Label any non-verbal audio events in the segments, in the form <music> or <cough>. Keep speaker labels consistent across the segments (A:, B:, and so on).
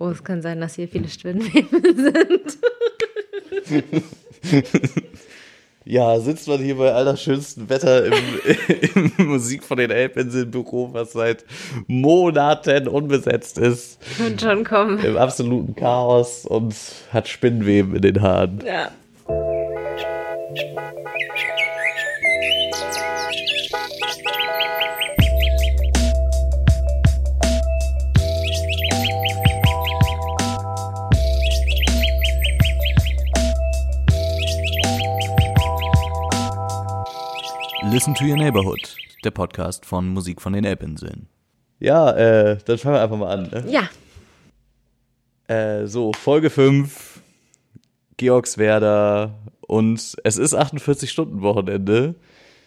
A: Oh, es kann sein, dass hier viele Spinnweben <laughs> sind. <laughs>
B: Ja, sitzt man hier bei allerschönstem Wetter im, <laughs> im Musik von den Elbinseln Büro, was seit Monaten unbesetzt ist.
A: Und schon kommen.
B: Im absoluten Chaos und hat Spinnweben in den Haaren.
A: Ja.
C: Listen to Your Neighborhood, der Podcast von Musik von den Elbinseln.
B: Ja, äh, dann fangen wir einfach mal an. Ne?
A: Ja.
B: Äh, so, Folge 5, Georgswerder und es ist 48-Stunden-Wochenende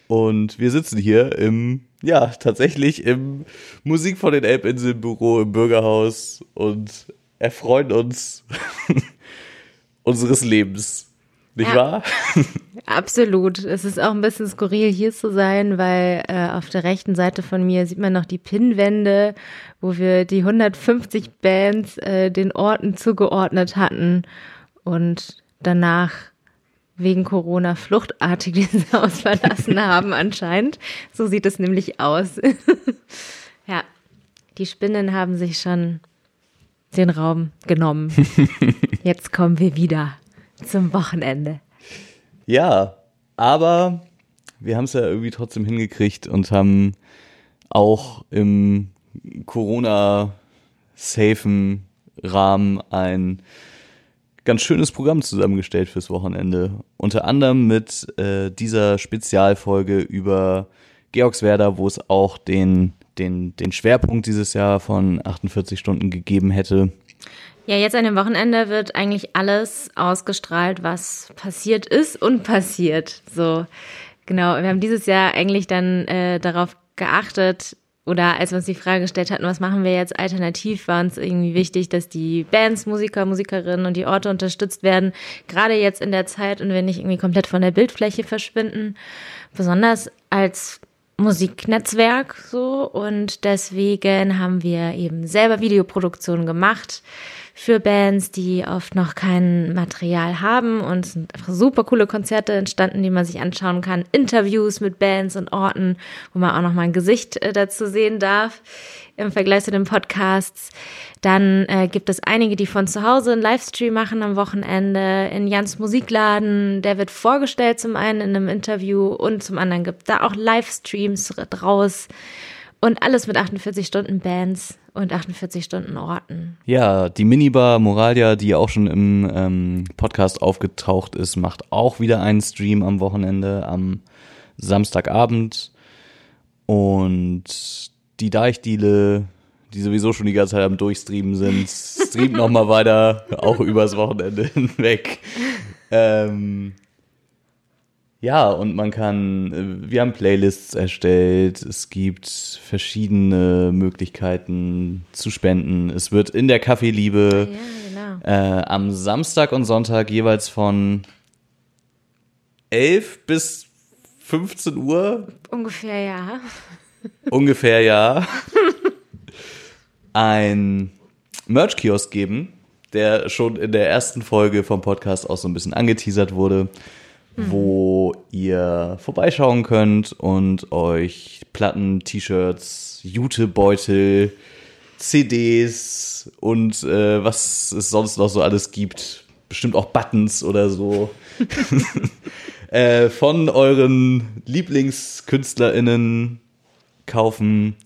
B: und wir sitzen hier im, ja, tatsächlich im Musik von den Elbinseln Büro im Bürgerhaus und erfreuen uns <laughs> unseres Lebens. Nicht
A: Ja.
B: wahr? <laughs>
A: Absolut. Es ist auch ein bisschen skurril, hier zu sein, weil äh, auf der rechten Seite von mir sieht man noch die Pinnwände, wo wir die 150 Bands äh, den Orten zugeordnet hatten und danach wegen Corona fluchtartig <laughs> dieses Haus verlassen haben anscheinend. So sieht es nämlich aus. <laughs> ja, die Spinnen haben sich schon den Raum genommen. Jetzt kommen wir wieder zum Wochenende.
B: Ja, aber wir haben es ja irgendwie trotzdem hingekriegt und haben auch im Corona-safen Rahmen ein ganz schönes Programm zusammengestellt fürs Wochenende. Unter anderem mit äh, dieser Spezialfolge über Georgswerda, wo es auch den, den, den Schwerpunkt dieses Jahr von 48 Stunden gegeben hätte.
A: Ja, jetzt an dem Wochenende wird eigentlich alles ausgestrahlt, was passiert ist und passiert. So, genau. Wir haben dieses Jahr eigentlich dann äh, darauf geachtet, oder als wir uns die Frage gestellt hatten, was machen wir jetzt alternativ, war uns irgendwie wichtig, dass die Bands, Musiker, Musikerinnen und die Orte unterstützt werden, gerade jetzt in der Zeit und wir nicht irgendwie komplett von der Bildfläche verschwinden, besonders als Musiknetzwerk so und deswegen haben wir eben selber Videoproduktionen gemacht für Bands, die oft noch kein Material haben und sind einfach super coole Konzerte entstanden, die man sich anschauen kann, Interviews mit Bands und Orten, wo man auch noch mal ein Gesicht äh, dazu sehen darf im Vergleich zu den Podcasts. Dann äh, gibt es einige, die von zu Hause einen Livestream machen am Wochenende in Jans Musikladen. Der wird vorgestellt zum einen in einem Interview und zum anderen gibt da auch Livestreams draus. Und alles mit 48 Stunden Bands und 48 Stunden Orten.
B: Ja, die Minibar Moralia, die auch schon im ähm, Podcast aufgetaucht ist, macht auch wieder einen Stream am Wochenende, am Samstagabend. Und die Deichdiele, die sowieso schon die ganze Zeit am Durchstreamen sind, streamt nochmal weiter, <laughs> auch übers Wochenende hinweg. Ähm, ja, und man kann, äh, wir haben Playlists erstellt, es gibt verschiedene Möglichkeiten zu spenden. Es wird in der Kaffeeliebe
A: Ja, genau.
B: äh, am Samstag und Sonntag jeweils von 11 bis 15 Uhr
A: Ungefähr, ja. <laughs>
B: ungefähr ja ein Merch-Kiosk geben, der schon in der ersten Folge vom Podcast auch so ein bisschen angeteasert wurde, wo ihr vorbeischauen könnt und euch Platten, T-Shirts, Jutebeutel, CDs und äh, was es sonst noch so alles gibt, bestimmt auch Buttons oder so, <laughs> <laughs> äh, von euren LieblingskünstlerInnen kaufen.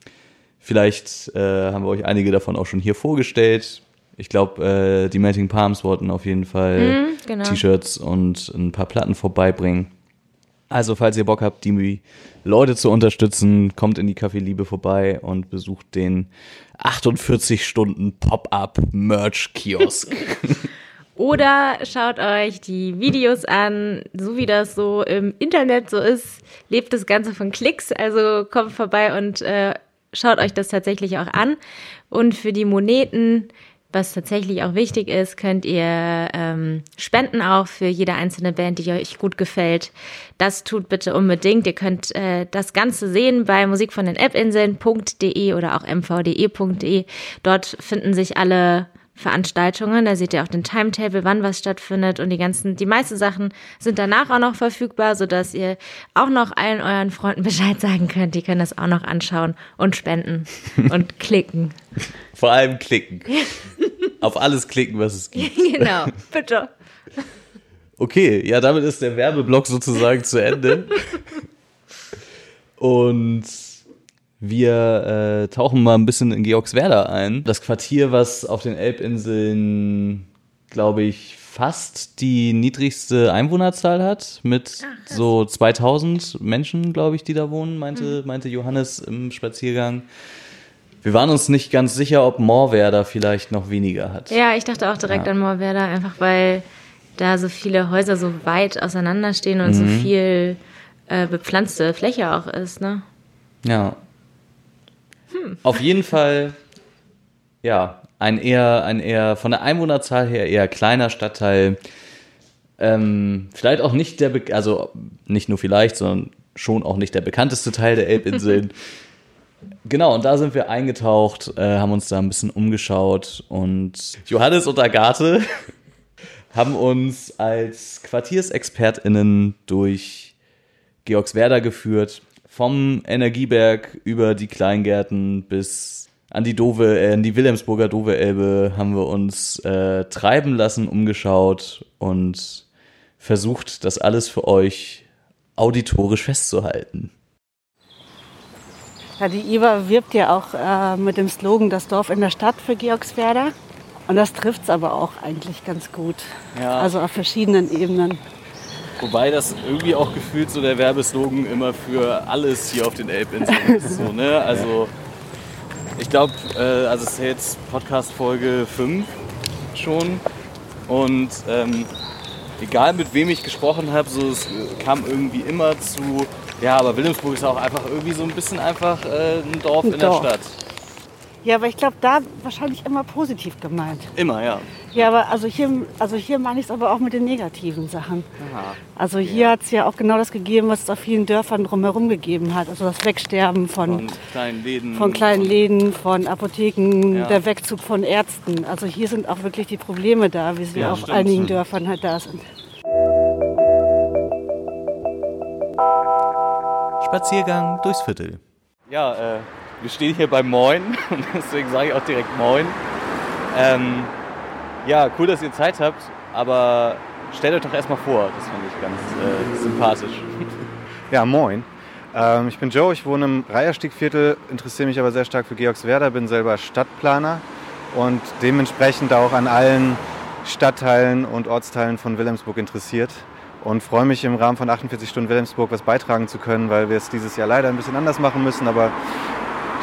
B: Vielleicht äh, haben wir euch einige davon auch schon hier vorgestellt. Ich glaube, äh, die Melting Palms wollten auf jeden Fall
A: genau.
B: T-Shirts und ein paar Platten vorbeibringen. Also, falls ihr Bock habt, die Leute zu unterstützen, kommt in die Café Liebe vorbei und besucht den 48 Stunden Pop-up Merch Kiosk. <laughs>
A: Oder schaut euch die Videos an, so wie das so im Internet so ist, lebt das Ganze von Klicks. Also kommt vorbei und äh, schaut euch das tatsächlich auch an. Und für die Moneten, was tatsächlich auch wichtig ist, könnt ihr ähm, spenden auch für jede einzelne Band, die euch gut gefällt. Das tut bitte unbedingt. Ihr könnt äh, das Ganze sehen bei Musik von den App-Inseln.de oder auch mvde.de. Dort finden sich alle Veranstaltungen. Da seht ihr auch den Timetable, wann was stattfindet und die ganzen, die meisten Sachen sind danach auch noch verfügbar, sodass ihr auch noch allen euren Freunden <laughs> Bescheid sagen könnt. Die können das auch noch anschauen und spenden <laughs> und klicken.
B: Vor allem klicken. Auf alles klicken, was es <laughs> gibt.
A: genau, bitte.
B: Okay, ja, damit ist der Werbeblock sozusagen zu Ende. Und wir äh, tauchen mal ein bisschen in Georgswerda ein. Das Quartier, was auf den Elbinseln, glaube ich, fast die niedrigste Einwohnerzahl hat, mit Ach, so 2000 Menschen, glaube ich, die da wohnen, meinte, mhm. meinte Johannes im Spaziergang. Wir waren uns nicht ganz sicher, ob Moorwerda vielleicht noch weniger hat.
A: Ja, ich dachte auch direkt ja. an Moorwerda, einfach weil da so viele Häuser so weit auseinander stehen und mhm. so viel äh, bepflanzte Fläche auch ist, ne?
B: Ja. Hm. Auf jeden Fall, ja, ein eher, ein eher von der Einwohnerzahl her eher kleiner Stadtteil. Ähm, vielleicht auch nicht der, Be also nicht nur vielleicht, sondern schon auch nicht der bekannteste Teil der Elbinseln. <laughs> genau, und da sind wir eingetaucht, äh, haben uns da ein bisschen umgeschaut und Johannes und Agathe <laughs> haben uns als Quartiersexpertinnen durch Georgswerda geführt, vom Energieberg über die Kleingärten bis an die Dove, äh, an die Wilhelmsburger Dove-Elbe haben wir uns äh, treiben lassen, umgeschaut und versucht, das alles für euch auditorisch festzuhalten.
D: Ja, die IWA wirbt ja auch äh, mit dem Slogan Das Dorf in der Stadt für Georgswerda. Und das trifft es aber auch eigentlich ganz gut. Ja. Also auf verschiedenen Ebenen.
B: Wobei das irgendwie auch gefühlt so der Werbeslogan immer für alles hier auf den Elbinseln <laughs> ist. So, ne? Also ich glaube, äh, also es ist jetzt Podcast Folge 5 schon. Und ähm, egal mit wem ich gesprochen habe, so es kam irgendwie immer zu, ja, aber Wilhelmsburg ist auch einfach irgendwie so ein bisschen einfach äh, ein Dorf ein in Dorf. der Stadt.
D: Ja, aber ich glaube, da wahrscheinlich immer positiv gemeint.
B: Immer, ja.
D: Ja, aber also hier, also hier meine ich es aber auch mit den negativen Sachen. Aha. Also hier ja. hat es ja auch genau das gegeben, was es auf vielen Dörfern drumherum gegeben hat. Also das Wegsterben von,
B: von kleinen Läden,
D: von, kleinen Läden, von Apotheken, ja. der Wegzug von Ärzten. Also hier sind auch wirklich die Probleme da, wie sie ja, auf stimmt. einigen Dörfern halt da sind.
C: Spaziergang durchs Viertel.
B: Ja, äh, wir stehen hier bei Moin und <laughs> deswegen sage ich auch direkt Moin. Ähm, ja, cool, dass ihr Zeit habt, aber stellt euch doch erstmal vor, das finde ich ganz äh, sympathisch. <laughs>
E: Ja, moin. Ähm, ich bin Joe, ich wohne im Reiherstiegviertel, interessiere mich aber sehr stark für Georgswerda, bin selber Stadtplaner und dementsprechend auch an allen Stadtteilen und Ortsteilen von Wilhelmsburg interessiert und freue mich im Rahmen von 48 Stunden Wilhelmsburg was beitragen zu können, weil wir es dieses Jahr leider ein bisschen anders machen müssen, aber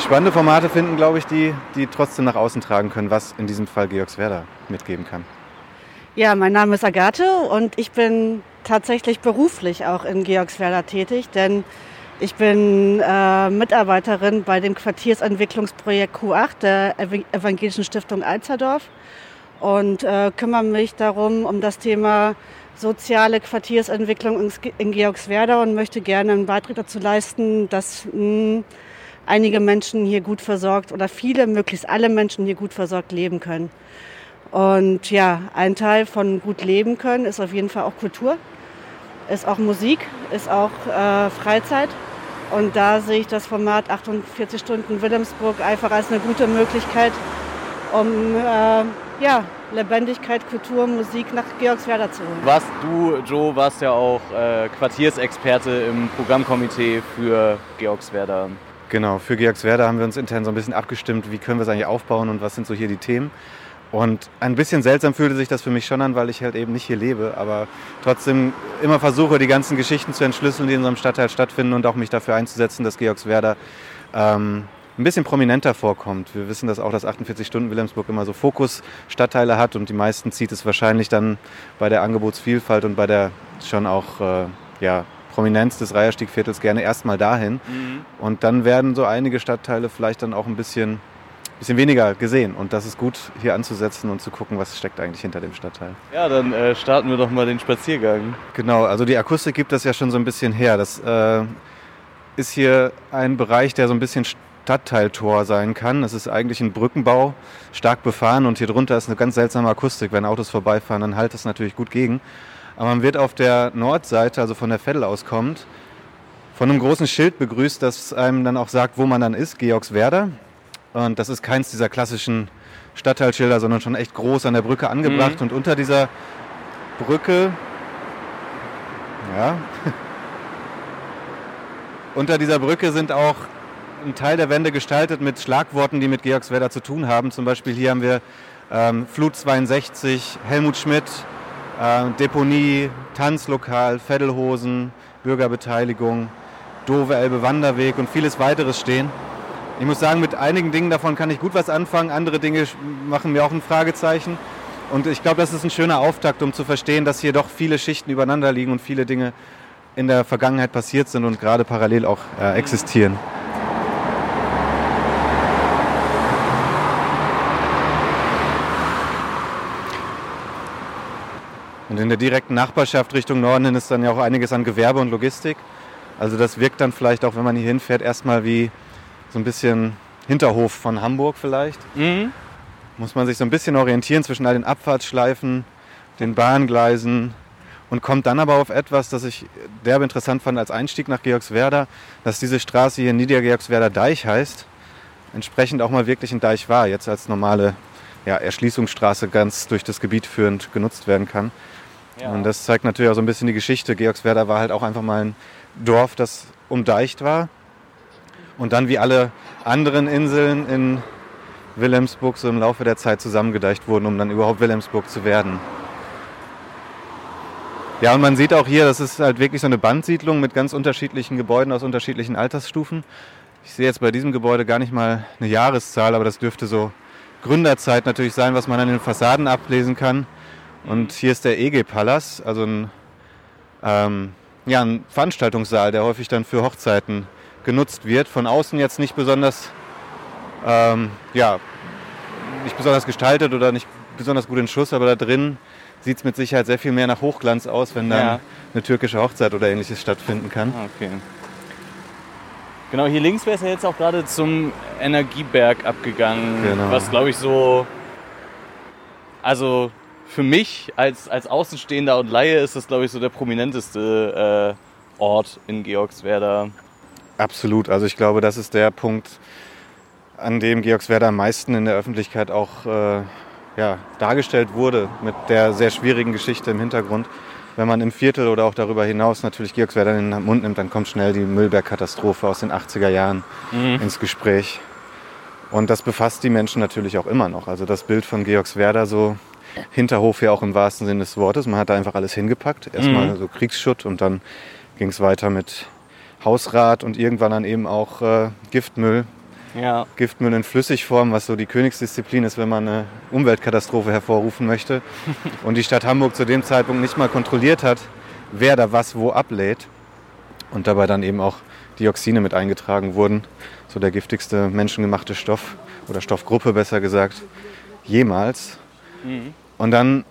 E: spannende Formate finden, glaube ich, die, die trotzdem nach außen tragen können, was in diesem Fall Georgswerda mitgeben kann.
D: Ja, mein Name ist Agathe und ich bin tatsächlich beruflich auch in Georgswerda tätig, denn ich bin äh, Mitarbeiterin bei dem Quartiersentwicklungsprojekt Q8 der Evangelischen Stiftung Alzerdorf und äh, kümmere mich darum, um das Thema soziale Quartiersentwicklung in Georgswerda und möchte gerne einen Beitrag dazu leisten, dass mh, hm, einige Menschen hier gut versorgt oder viele, möglichst alle Menschen hier gut versorgt leben können. Und ja, ein Teil von gut leben können ist auf jeden Fall auch Kultur, ist auch Musik, ist auch äh, Freizeit. Und da sehe ich das Format 48 Stunden Wilhelmsburg einfach als eine gute Möglichkeit, um äh, ja, Lebendigkeit, Kultur, Musik nach Georgswerda zu holen.
B: Warst du, Joe, warst ja auch äh, Quartiersexperte im Programmkomitee für Georgswerda.
E: Genau, für Georgswerda haben wir uns intern so ein bisschen abgestimmt, wie können wir es eigentlich aufbauen und was sind so hier die Themen. Und ein bisschen seltsam fühlte sich das für mich schon an, weil ich halt eben nicht hier lebe, aber trotzdem immer versuche, die ganzen Geschichten zu entschlüsseln, die in unserem Stadtteil stattfinden und auch mich dafür einzusetzen, dass Georgswerda ähm, ein bisschen prominenter vorkommt. Wir wissen, dass auch das 48 Stunden Wilhelmsburg immer so Fokus-Stadtteile hat und die meisten zieht es wahrscheinlich dann bei der Angebotsvielfalt und bei der schon auch äh, ja, Prominenz des Reiherstiegviertels gerne erstmal dahin. Mhm. Und dann werden so einige Stadtteile vielleicht dann auch ein bisschen, bisschen weniger gesehen. Und das ist gut, hier anzusetzen und zu gucken, was steckt eigentlich hinter dem Stadtteil.
B: Ja, dann äh, starten wir doch mal den Spaziergang.
E: Genau, also die Akustik gibt das ja schon so ein bisschen her. Das äh, ist hier ein Bereich, der so ein bisschen Stadtteiltor sein kann. Es ist eigentlich ein Brückenbau, stark befahren und hier drunter ist eine ganz seltsame Akustik. Wenn Autos vorbeifahren, dann halt es natürlich gut gegen. Aber man wird auf der Nordseite, also von der Veddel aus kommt, von einem großen Schild begrüßt, das einem dann auch sagt, wo man dann ist, Georgswerder. Und das ist keins dieser klassischen Stadtteilschilder, sondern schon echt groß an der Brücke angebracht.
B: Mhm.
E: Und unter dieser Brücke, ja, <laughs> unter dieser Brücke sind auch ein Teil der Wände gestaltet mit Schlagworten, die mit Georgswerder zu tun haben. Zum Beispiel hier haben wir ähm, Flut 62, Helmut Schmidt, äh, Deponie, Tanzlokal, Feddelhosen, Bürgerbeteiligung, Dove Elbe Wanderweg und vieles weiteres stehen. Ich muss sagen, mit einigen Dingen davon kann ich gut was anfangen, andere Dinge machen mir auch ein Fragezeichen. Und ich glaube, das ist ein schöner Auftakt, um zu verstehen, dass hier doch viele Schichten übereinander liegen und viele Dinge in der Vergangenheit passiert sind und gerade parallel auch äh, existieren. Und in der direkten Nachbarschaft Richtung Norden hin ist dann ja auch einiges an Gewerbe und Logistik. Also das wirkt dann vielleicht auch, wenn man hier hinfährt, erstmal wie so ein bisschen Hinterhof von Hamburg vielleicht.
B: Mhm.
E: Muss man sich so ein bisschen orientieren zwischen all den Abfahrtsschleifen, den Bahngleisen und kommt dann aber auf etwas, das ich derbe interessant fand als Einstieg nach Georgswerda, dass diese Straße hier Niedergeorgswerder Deich heißt, entsprechend auch mal wirklich ein Deich war, jetzt als normale ja, Erschließungsstraße ganz durch das Gebiet führend genutzt werden kann. Und das zeigt natürlich auch so ein bisschen die Geschichte. Georgswerda war halt auch einfach mal ein Dorf, das umdeicht war und dann wie alle anderen Inseln in Wilhelmsburg so im Laufe der Zeit zusammengedeicht wurden, um dann überhaupt Wilhelmsburg zu werden. Ja, und man sieht auch hier, das ist halt wirklich so eine Bandsiedlung mit ganz unterschiedlichen Gebäuden aus unterschiedlichen Altersstufen. Ich sehe jetzt bei diesem Gebäude gar nicht mal eine Jahreszahl, aber das dürfte so Gründerzeit natürlich sein, was man an den Fassaden ablesen kann. Und hier ist der EG-Palas, also ein, ähm, ja, ein Veranstaltungssaal, der häufig dann für Hochzeiten genutzt wird. Von außen jetzt nicht besonders, ähm, ja, nicht besonders gestaltet oder nicht besonders gut in Schuss, aber da drin sieht es mit Sicherheit sehr viel mehr nach Hochglanz aus, wenn dann
B: Ja.
E: eine türkische Hochzeit oder ähnliches stattfinden kann.
B: Ah, Okay. Genau, hier links wäre es ja jetzt auch gerade zum Energieberg abgegangen,
E: Genau.
B: was glaube ich so, also für mich als, als Außenstehender und Laie ist das glaube ich so der prominenteste äh, Ort in Georgswerda.
E: Absolut. Also ich glaube, das ist der Punkt, an dem Georgswerda am meisten in der Öffentlichkeit auch äh, ja, dargestellt wurde, mit der sehr schwierigen Geschichte im Hintergrund. Wenn man im Viertel oder auch darüber hinaus natürlich Georgswerda in den Mund nimmt, dann kommt schnell die Müllberg-Katastrophe aus den 80er Jahren ins Gespräch. Und das befasst die Menschen natürlich auch immer noch. Also das Bild von Georgswerda, so Hinterhof ja auch im wahrsten Sinne des Wortes. Man hat da einfach alles hingepackt. Erstmal so Kriegsschutt und dann ging es weiter mit Hausrat und irgendwann dann eben auch äh, Giftmüll.
B: Ja.
E: Giftmüll in Flüssigform, was so die Königsdisziplin ist, wenn man eine Umweltkatastrophe hervorrufen möchte. <laughs> Und die Stadt Hamburg zu dem Zeitpunkt nicht mal kontrolliert hat, wer da was wo ablädt. Und dabei dann eben auch Dioxine mit eingetragen wurden. So der giftigste menschengemachte Stoff oder Stoffgruppe besser gesagt jemals. Und dann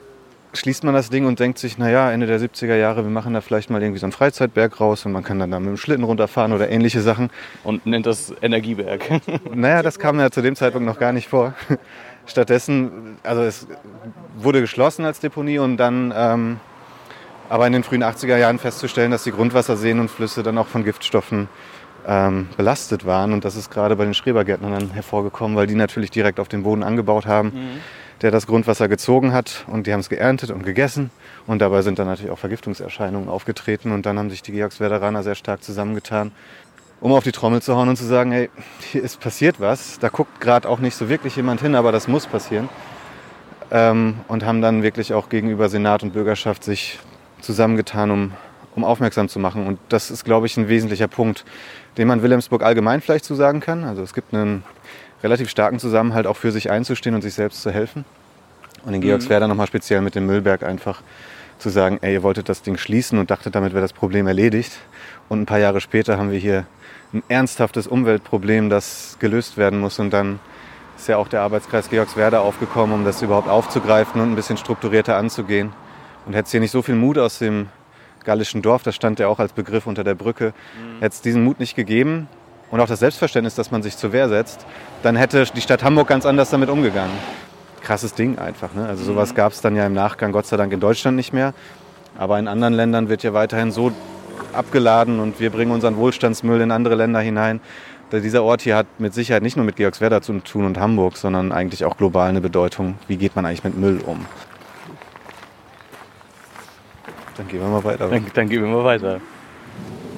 E: schließt man das Ding und denkt sich, naja, Ende der 70er Jahre, wir machen da vielleicht mal irgendwie so einen Freizeitberg raus und man kann dann da mit dem Schlitten runterfahren oder ähnliche Sachen.
B: Und nennt das Energieberg. <laughs>
E: Naja, das kam ja zu dem Zeitpunkt noch gar nicht vor. <laughs> Stattdessen, also es wurde geschlossen als Deponie und dann ähm, aber in den frühen 80er Jahren festzustellen, dass die Grundwasserseen und Flüsse dann auch von Giftstoffen ähm, belastet waren. Und das ist gerade bei den Schrebergärtnern dann hervorgekommen, weil die natürlich direkt auf den Boden angebaut haben, der das Grundwasser gezogen hat und die haben es geerntet und gegessen. Und dabei sind dann natürlich auch Vergiftungserscheinungen aufgetreten und dann haben sich die Georgswerderaner sehr stark zusammengetan um auf die Trommel zu hauen und zu sagen, hey, hier ist passiert was. Da guckt gerade auch nicht so wirklich jemand hin, aber das muss passieren. Ähm, und haben dann wirklich auch gegenüber Senat und Bürgerschaft sich zusammengetan, um, um aufmerksam zu machen. Und das ist, glaube ich, ein wesentlicher Punkt, den man Wilhelmsburg allgemein vielleicht zu sagen kann. Also es gibt einen relativ starken Zusammenhalt, auch für sich einzustehen und sich selbst zu helfen. Und in Georgswerda nochmal speziell mit dem Müllberg einfach zu sagen, ey, ihr wolltet das Ding schließen und dachtet, damit wäre das Problem erledigt. Und ein paar Jahre später haben wir hier ein ernsthaftes Umweltproblem, das gelöst werden muss. Und dann ist ja auch der Arbeitskreis Georgswerda aufgekommen, um das überhaupt aufzugreifen und ein bisschen strukturierter anzugehen. Und hätte es hier nicht so viel Mut aus dem gallischen Dorf, das stand ja auch als Begriff unter der Brücke, hätte es diesen Mut nicht gegeben, und auch das Selbstverständnis, dass man sich zur Wehr setzt, dann hätte die Stadt Hamburg ganz anders damit umgegangen. Krasses Ding einfach. Ne? Also sowas gab es dann ja im Nachgang Gott sei Dank in Deutschland nicht mehr. Aber in anderen Ländern wird ja weiterhin so abgeladen und wir bringen unseren Wohlstandsmüll in andere Länder hinein. Dieser Ort hier hat mit Sicherheit nicht nur mit Georgswerda zu tun und Hamburg, sondern eigentlich auch global eine Bedeutung. Wie geht man eigentlich mit Müll um? Dann gehen wir mal weiter.
B: Dann, dann gehen wir mal weiter.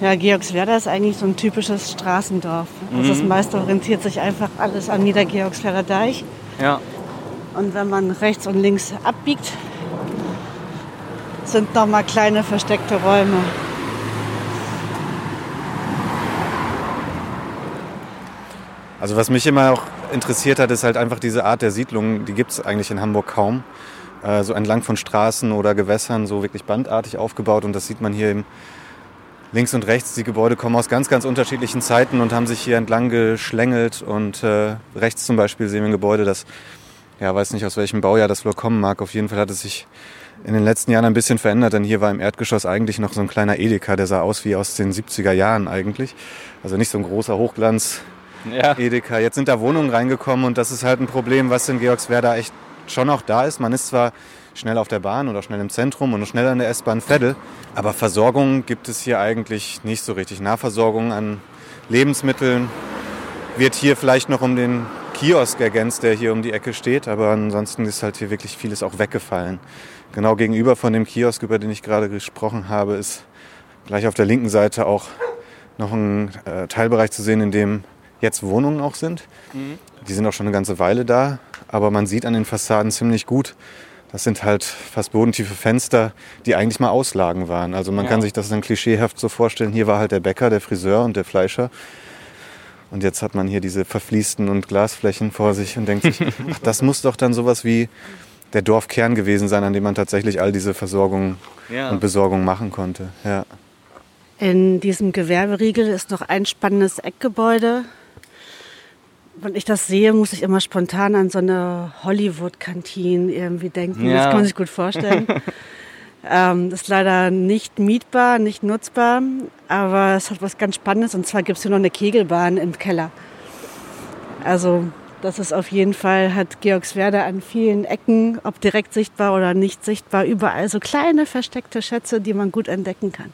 D: Ja, Georgswerda ist eigentlich so ein typisches Straßendorf. Also das meiste orientiert sich einfach alles am Niedergeorgswerder Deich.
B: Ja.
D: Und wenn man rechts und links abbiegt, sind noch mal kleine versteckte Räume.
E: Also was mich immer auch interessiert hat, ist halt einfach diese Art der Siedlung. Die gibt es eigentlich in Hamburg kaum. Äh, so entlang von Straßen oder Gewässern, so wirklich bandartig aufgebaut. Und das sieht man hier eben links und rechts. Die Gebäude kommen aus ganz, ganz unterschiedlichen Zeiten und haben sich hier entlang geschlängelt. Und äh, rechts zum Beispiel sehen wir ein Gebäude, das, ja, weiß nicht aus welchem Baujahr das wohl kommen mag. Auf jeden Fall hat es sich in den letzten Jahren ein bisschen verändert, denn hier war im Erdgeschoss eigentlich noch so ein kleiner Edeka, der sah aus wie aus den 70er Jahren eigentlich. Also nicht so ein großer Hochglanz
B: Ja.
E: Edeka. Jetzt sind da Wohnungen reingekommen und das ist halt ein Problem, was in Georgswerda echt schon auch da ist. Man ist zwar schnell auf der Bahn oder schnell im Zentrum und schnell an der S-Bahn Veddel, aber Versorgung gibt es hier eigentlich nicht so richtig. Nahversorgung an Lebensmitteln wird hier vielleicht noch um den Kiosk ergänzt, der hier um die Ecke steht, aber ansonsten ist halt hier wirklich vieles auch weggefallen. Genau gegenüber von dem Kiosk, über den ich gerade gesprochen habe, ist gleich auf der linken Seite auch noch ein äh, Teilbereich zu sehen, in dem jetzt Wohnungen auch sind. Die sind auch schon eine ganze Weile da, aber man sieht an den Fassaden ziemlich gut, das sind halt fast bodentiefe Fenster, die eigentlich mal Auslagen waren. Also man
B: Ja.
E: kann sich das dann klischeehaft so vorstellen, hier war halt der Bäcker, der Friseur und der Fleischer. Und jetzt hat man hier diese verfließten und Glasflächen vor sich und denkt sich, <laughs> ach, das muss doch dann sowas wie der Dorfkern gewesen sein, an dem man tatsächlich all diese Versorgung
B: Ja.
E: und Besorgung machen konnte. Ja.
D: In diesem Gewerberiegel ist noch ein spannendes Eckgebäude. Wenn ich das sehe, muss ich immer spontan an so eine Hollywood-Kantine irgendwie denken.
B: Ja.
D: Das kann man sich gut vorstellen. <laughs> ähm, das ist leider nicht mietbar, nicht nutzbar, aber es hat was ganz Spannendes. Und zwar gibt es hier noch eine Kegelbahn im Keller. Also das ist auf jeden Fall, hat Georgswerda an vielen Ecken, ob direkt sichtbar oder nicht sichtbar, überall so kleine versteckte Schätze, die man gut entdecken kann.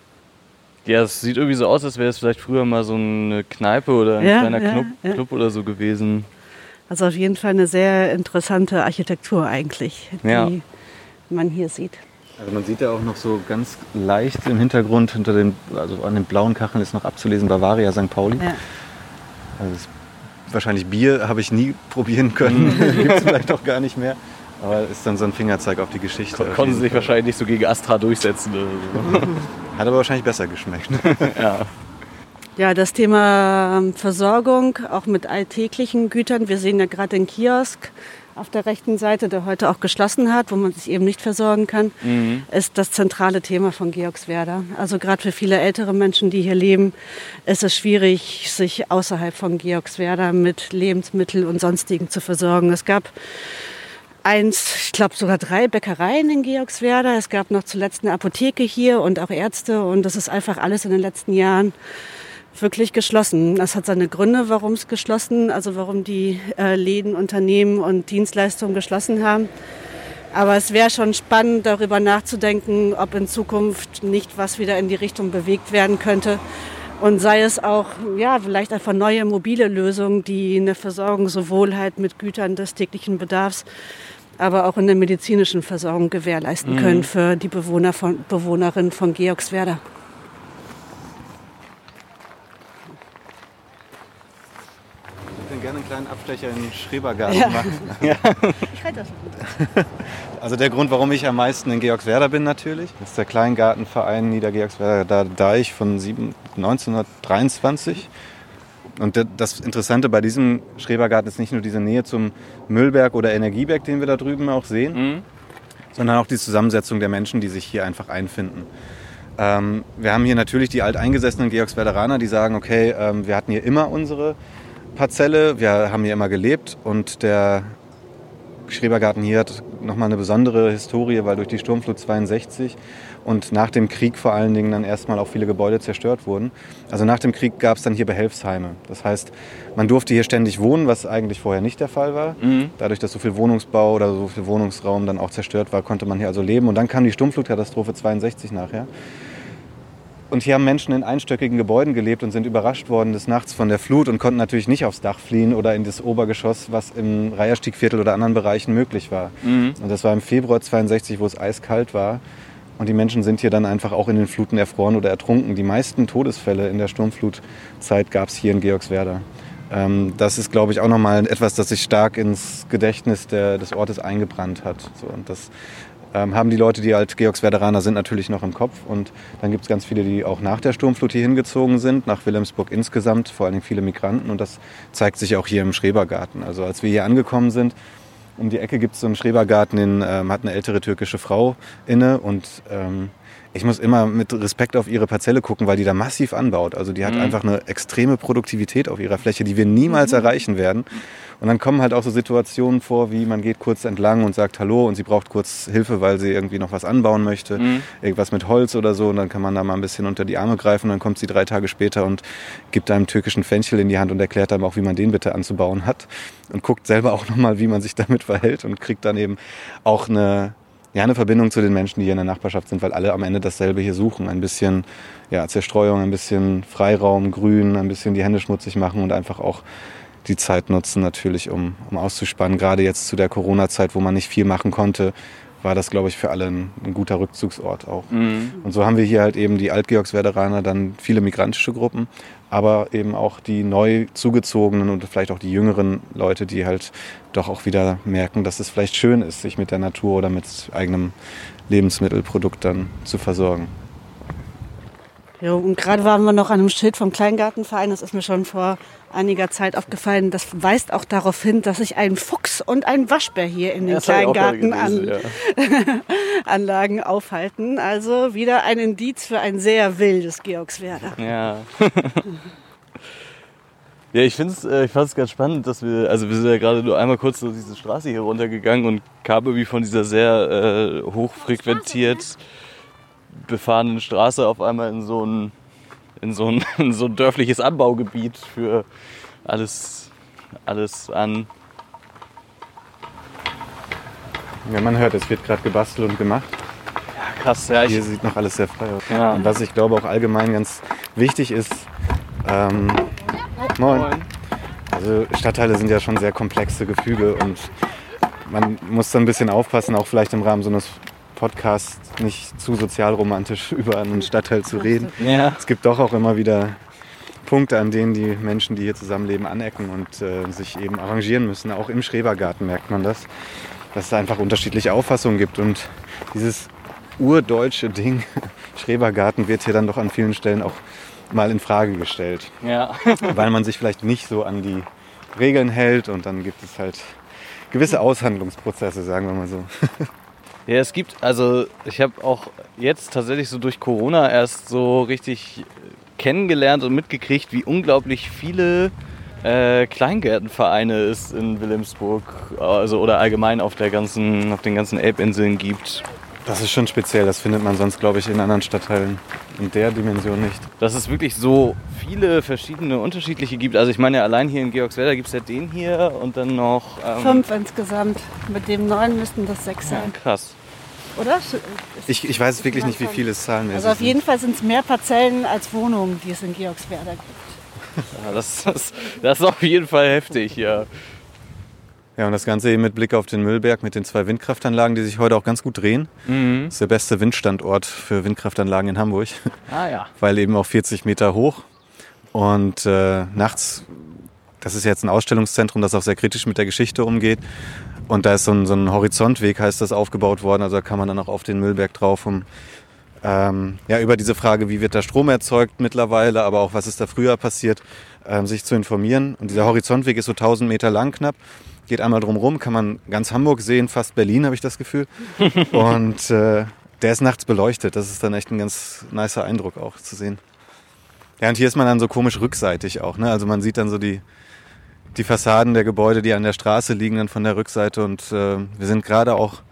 B: Ja, es sieht irgendwie so aus, als wäre es vielleicht früher mal so eine Kneipe oder ein
D: Ja,
B: kleiner
D: ja,
B: Club,
D: ja.
B: Club oder so gewesen.
D: Also auf jeden Fall eine sehr interessante Architektur eigentlich, die
B: Ja.
D: man hier sieht.
E: Also man sieht ja auch noch so ganz leicht im Hintergrund, hinter den, also an den blauen Kacheln ist noch abzulesen Bavaria St. Pauli.
D: Ja.
E: Also das, wahrscheinlich Bier habe ich nie probieren können, <laughs> gibt es vielleicht auch gar nicht mehr. Aber ist dann so ein Fingerzeig auf die Geschichte.
B: Kon konnten sie sich wahrscheinlich nicht so gegen Astra durchsetzen oder so. <laughs>
E: Hat aber wahrscheinlich besser geschmeckt. <laughs>
B: ja.
D: Ja, das Thema ähm, Versorgung, auch mit alltäglichen Gütern. Wir sehen ja gerade den Kiosk auf der rechten Seite, der heute auch geschlossen hat, wo man sich eben nicht versorgen kann, ist das zentrale Thema von Georgswerda. Also gerade für viele ältere Menschen, die hier leben, ist es schwierig, sich außerhalb von Georgswerda mit Lebensmitteln und sonstigen zu versorgen. Es gab eins, ich glaube sogar drei Bäckereien in Georgswerda. Es gab noch zuletzt eine Apotheke hier und auch Ärzte und das ist einfach alles in den letzten Jahren wirklich geschlossen. Das hat seine Gründe, warum es geschlossen, also warum die äh, Läden, Unternehmen und Dienstleistungen geschlossen haben. Aber es wäre schon spannend, darüber nachzudenken, ob in Zukunft nicht was wieder in die Richtung bewegt werden könnte. Und sei es auch, ja, vielleicht einfach neue mobile Lösungen, die eine Versorgung sowohl halt mit Gütern des täglichen Bedarfs, aber auch in der medizinischen Versorgung gewährleisten können für die Bewohner von, Bewohnerinnen von Georgswerda.
E: Ich würde gerne einen kleinen Abstecher in den Schrebergarten
D: Ja.
E: machen. <laughs>
D: Ich halte das. <laughs>
E: Also der Grund, warum ich am meisten in Georgswerda bin natürlich, ist der Kleingartenverein Niedergeorgswerda Deich von sieben- 1923. Und da- das Interessante bei diesem Schrebergarten ist nicht nur diese Nähe zum Müllberg oder Energieberg, den wir da drüben auch sehen, sondern auch die Zusammensetzung der Menschen, die sich hier einfach einfinden. Ähm, wir haben hier natürlich die alteingesessenen Georgswerderaner, die sagen, okay, ähm, wir hatten hier immer unsere Parzelle, wir haben hier immer gelebt und der Schrebergarten hier hat nochmal eine besondere Historie, weil durch die Sturmflut 62 und nach dem Krieg vor allen Dingen dann erstmal auch viele Gebäude zerstört wurden. Also nach dem Krieg gab es dann hier Behelfsheime. Das heißt, man durfte hier ständig wohnen, was eigentlich vorher nicht der Fall war.
B: Mhm.
E: Dadurch, dass so viel Wohnungsbau oder so viel Wohnungsraum dann auch zerstört war, konnte man hier also leben. Und dann kam die Sturmflutkatastrophe 62 nachher. Und hier haben Menschen in einstöckigen Gebäuden gelebt und sind überrascht worden des Nachts von der Flut und konnten natürlich nicht aufs Dach fliehen oder in das Obergeschoss, was im Reiherstiegviertel oder anderen Bereichen möglich war. Und das war im Februar 62, wo es eiskalt war. Und die Menschen sind hier dann einfach auch in den Fluten erfroren oder ertrunken. Die meisten Todesfälle in der Sturmflutzeit gab es hier in Georgswerda. Ähm, das ist, glaube ich, auch nochmal etwas, das sich stark ins Gedächtnis der, des Ortes eingebrannt hat. So, und das ähm, haben die Leute, die halt Georgswerderaner sind, natürlich noch im Kopf. Und dann gibt es ganz viele, die auch nach der Sturmflut hier hingezogen sind, nach Wilhelmsburg insgesamt, vor allem viele Migranten. Und das zeigt sich auch hier im Schrebergarten. Also als wir hier angekommen sind, um die Ecke gibt es so einen Schrebergarten, den ähm, hat eine ältere türkische Frau inne. Und ähm, ich muss immer mit Respekt auf ihre Parzelle gucken, weil die da massiv anbaut. Also die hat einfach eine extreme Produktivität auf ihrer Fläche, die wir niemals erreichen werden. Und dann kommen halt auch so Situationen vor, wie man geht kurz entlang und sagt Hallo und sie braucht kurz Hilfe, weil sie irgendwie noch was anbauen möchte, irgendwas mit Holz oder so. Und dann kann man da mal ein bisschen unter die Arme greifen. Und dann kommt sie drei Tage später und gibt einem türkischen Fenchel in die Hand und erklärt einem auch, wie man den bitte anzubauen hat. Und guckt selber auch nochmal, wie man sich damit verhält und kriegt dann eben auch eine, ja, eine Verbindung zu den Menschen, die hier in der Nachbarschaft sind, weil alle am Ende dasselbe hier suchen. Ein bisschen ja, Zerstreuung, ein bisschen Freiraum, Grün, ein bisschen die Hände schmutzig machen und einfach auch die Zeit nutzen natürlich, um, um auszuspannen. Gerade jetzt zu der Corona-Zeit, wo man nicht viel machen konnte, war das, glaube ich, für alle ein, ein guter Rückzugsort auch. Und so haben wir hier halt eben die Altgeorgswerderaner, dann viele migrantische Gruppen, aber eben auch die neu zugezogenen und vielleicht auch die jüngeren Leute, die halt doch auch wieder merken, dass es vielleicht schön ist, sich mit der Natur oder mit eigenem Lebensmittelprodukt dann zu versorgen.
D: Jo, und gerade waren wir noch an einem Schild vom Kleingartenverein. Das ist mir schon vor einiger Zeit aufgefallen. Das weist auch darauf hin, dass sich ein Fuchs und ein Waschbär hier in den
B: Das
D: Kleingartenanlagen
B: gelesen, <laughs> ja.
D: aufhalten. Also wieder ein Indiz für ein sehr wildes Georgswerda.
B: Ja. <laughs> ja, ich finde es äh, ich fand's ganz spannend, dass wir, also wir sind ja gerade nur einmal kurz so diese Straße hier runtergegangen und kamen irgendwie von dieser sehr äh, hochfrequentiert befahrenen Straße auf einmal in so ein, in so ein, <laughs> in so ein dörfliches Anbaugebiet für alles, alles an.
E: Ja, man hört, es wird gerade gebastelt und gemacht.
B: Krass, ja,
E: Hier sieht noch alles sehr frei aus.
B: Ja.
E: Und was ich glaube auch allgemein ganz wichtig ist, ähm, moin. Also Stadtteile sind ja schon sehr komplexe Gefüge und man muss da ein bisschen aufpassen, auch vielleicht im Rahmen so eines Podcasts nicht zu sozialromantisch <laughs> über einen Stadtteil zu reden.
B: ja.
E: Es gibt doch auch immer wieder Punkte, an denen die Menschen, die hier zusammenleben, anecken und äh, sich eben arrangieren müssen. Auch im Schrebergarten merkt man das, dass es einfach unterschiedliche Auffassungen gibt. Und dieses urdeutsche Ding, <laughs> Schrebergarten, wird hier dann doch an vielen Stellen auch mal in Frage gestellt,
B: ja. <laughs>
E: weil man sich vielleicht nicht so an die Regeln hält und dann gibt es halt gewisse Aushandlungsprozesse, sagen wir mal so.
B: Ja, es gibt, also ich habe auch jetzt tatsächlich so durch Corona erst so richtig kennengelernt und mitgekriegt, wie unglaublich viele äh, Kleingärtenvereine es in Wilhelmsburg, also oder allgemein auf der ganzen, auf den ganzen Elbinseln gibt.
E: Das ist schon speziell, das findet man sonst, glaube ich, in anderen Stadtteilen in der Dimension nicht.
B: Dass es wirklich so viele verschiedene unterschiedliche gibt. Also ich meine, ja, allein hier in Georgswerda gibt es ja den hier und dann noch. Ähm,
D: Fünf insgesamt. Mit dem neuen müssten das sechs sein,
B: Krass.
D: oder?
E: Ich, ich weiß wirklich nicht, wie viele es zahlenmäßig
D: Also auf jeden Fall sind es mehr Parzellen als Wohnungen, die es in Georgswerda gibt.
B: Ja, das, das, das ist auf jeden Fall heftig, ja.
E: Ja, und das Ganze eben mit Blick auf den Müllberg mit den zwei Windkraftanlagen, die sich heute auch ganz gut drehen.
B: Mhm.
E: Das ist der beste Windstandort für Windkraftanlagen in Hamburg,
B: Ah ja. <laughs>
E: weil eben auch 40 Meter hoch. Und äh, nachts, das ist jetzt ein Ausstellungszentrum, das auch sehr kritisch mit der Geschichte umgeht. Und da ist so ein, so ein Horizontweg, heißt das, aufgebaut worden. Also da kann man dann auch auf den Müllberg drauf, um ähm, ja, über diese Frage, wie wird da Strom erzeugt mittlerweile, aber auch was ist da früher passiert, ähm, sich zu informieren. Und dieser Horizontweg ist so 1000 Meter lang knapp, geht einmal drumherum, kann man ganz Hamburg sehen, fast Berlin habe ich das Gefühl. <laughs> Und äh, der ist nachts beleuchtet, das ist dann echt ein ganz nicer Eindruck auch zu sehen. Ja, und hier ist man dann so komisch rückseitig auch, ne? Also man sieht dann so die, die Fassaden der Gebäude, die an der Straße liegen, dann von der Rückseite. Und äh, wir sind gerade auch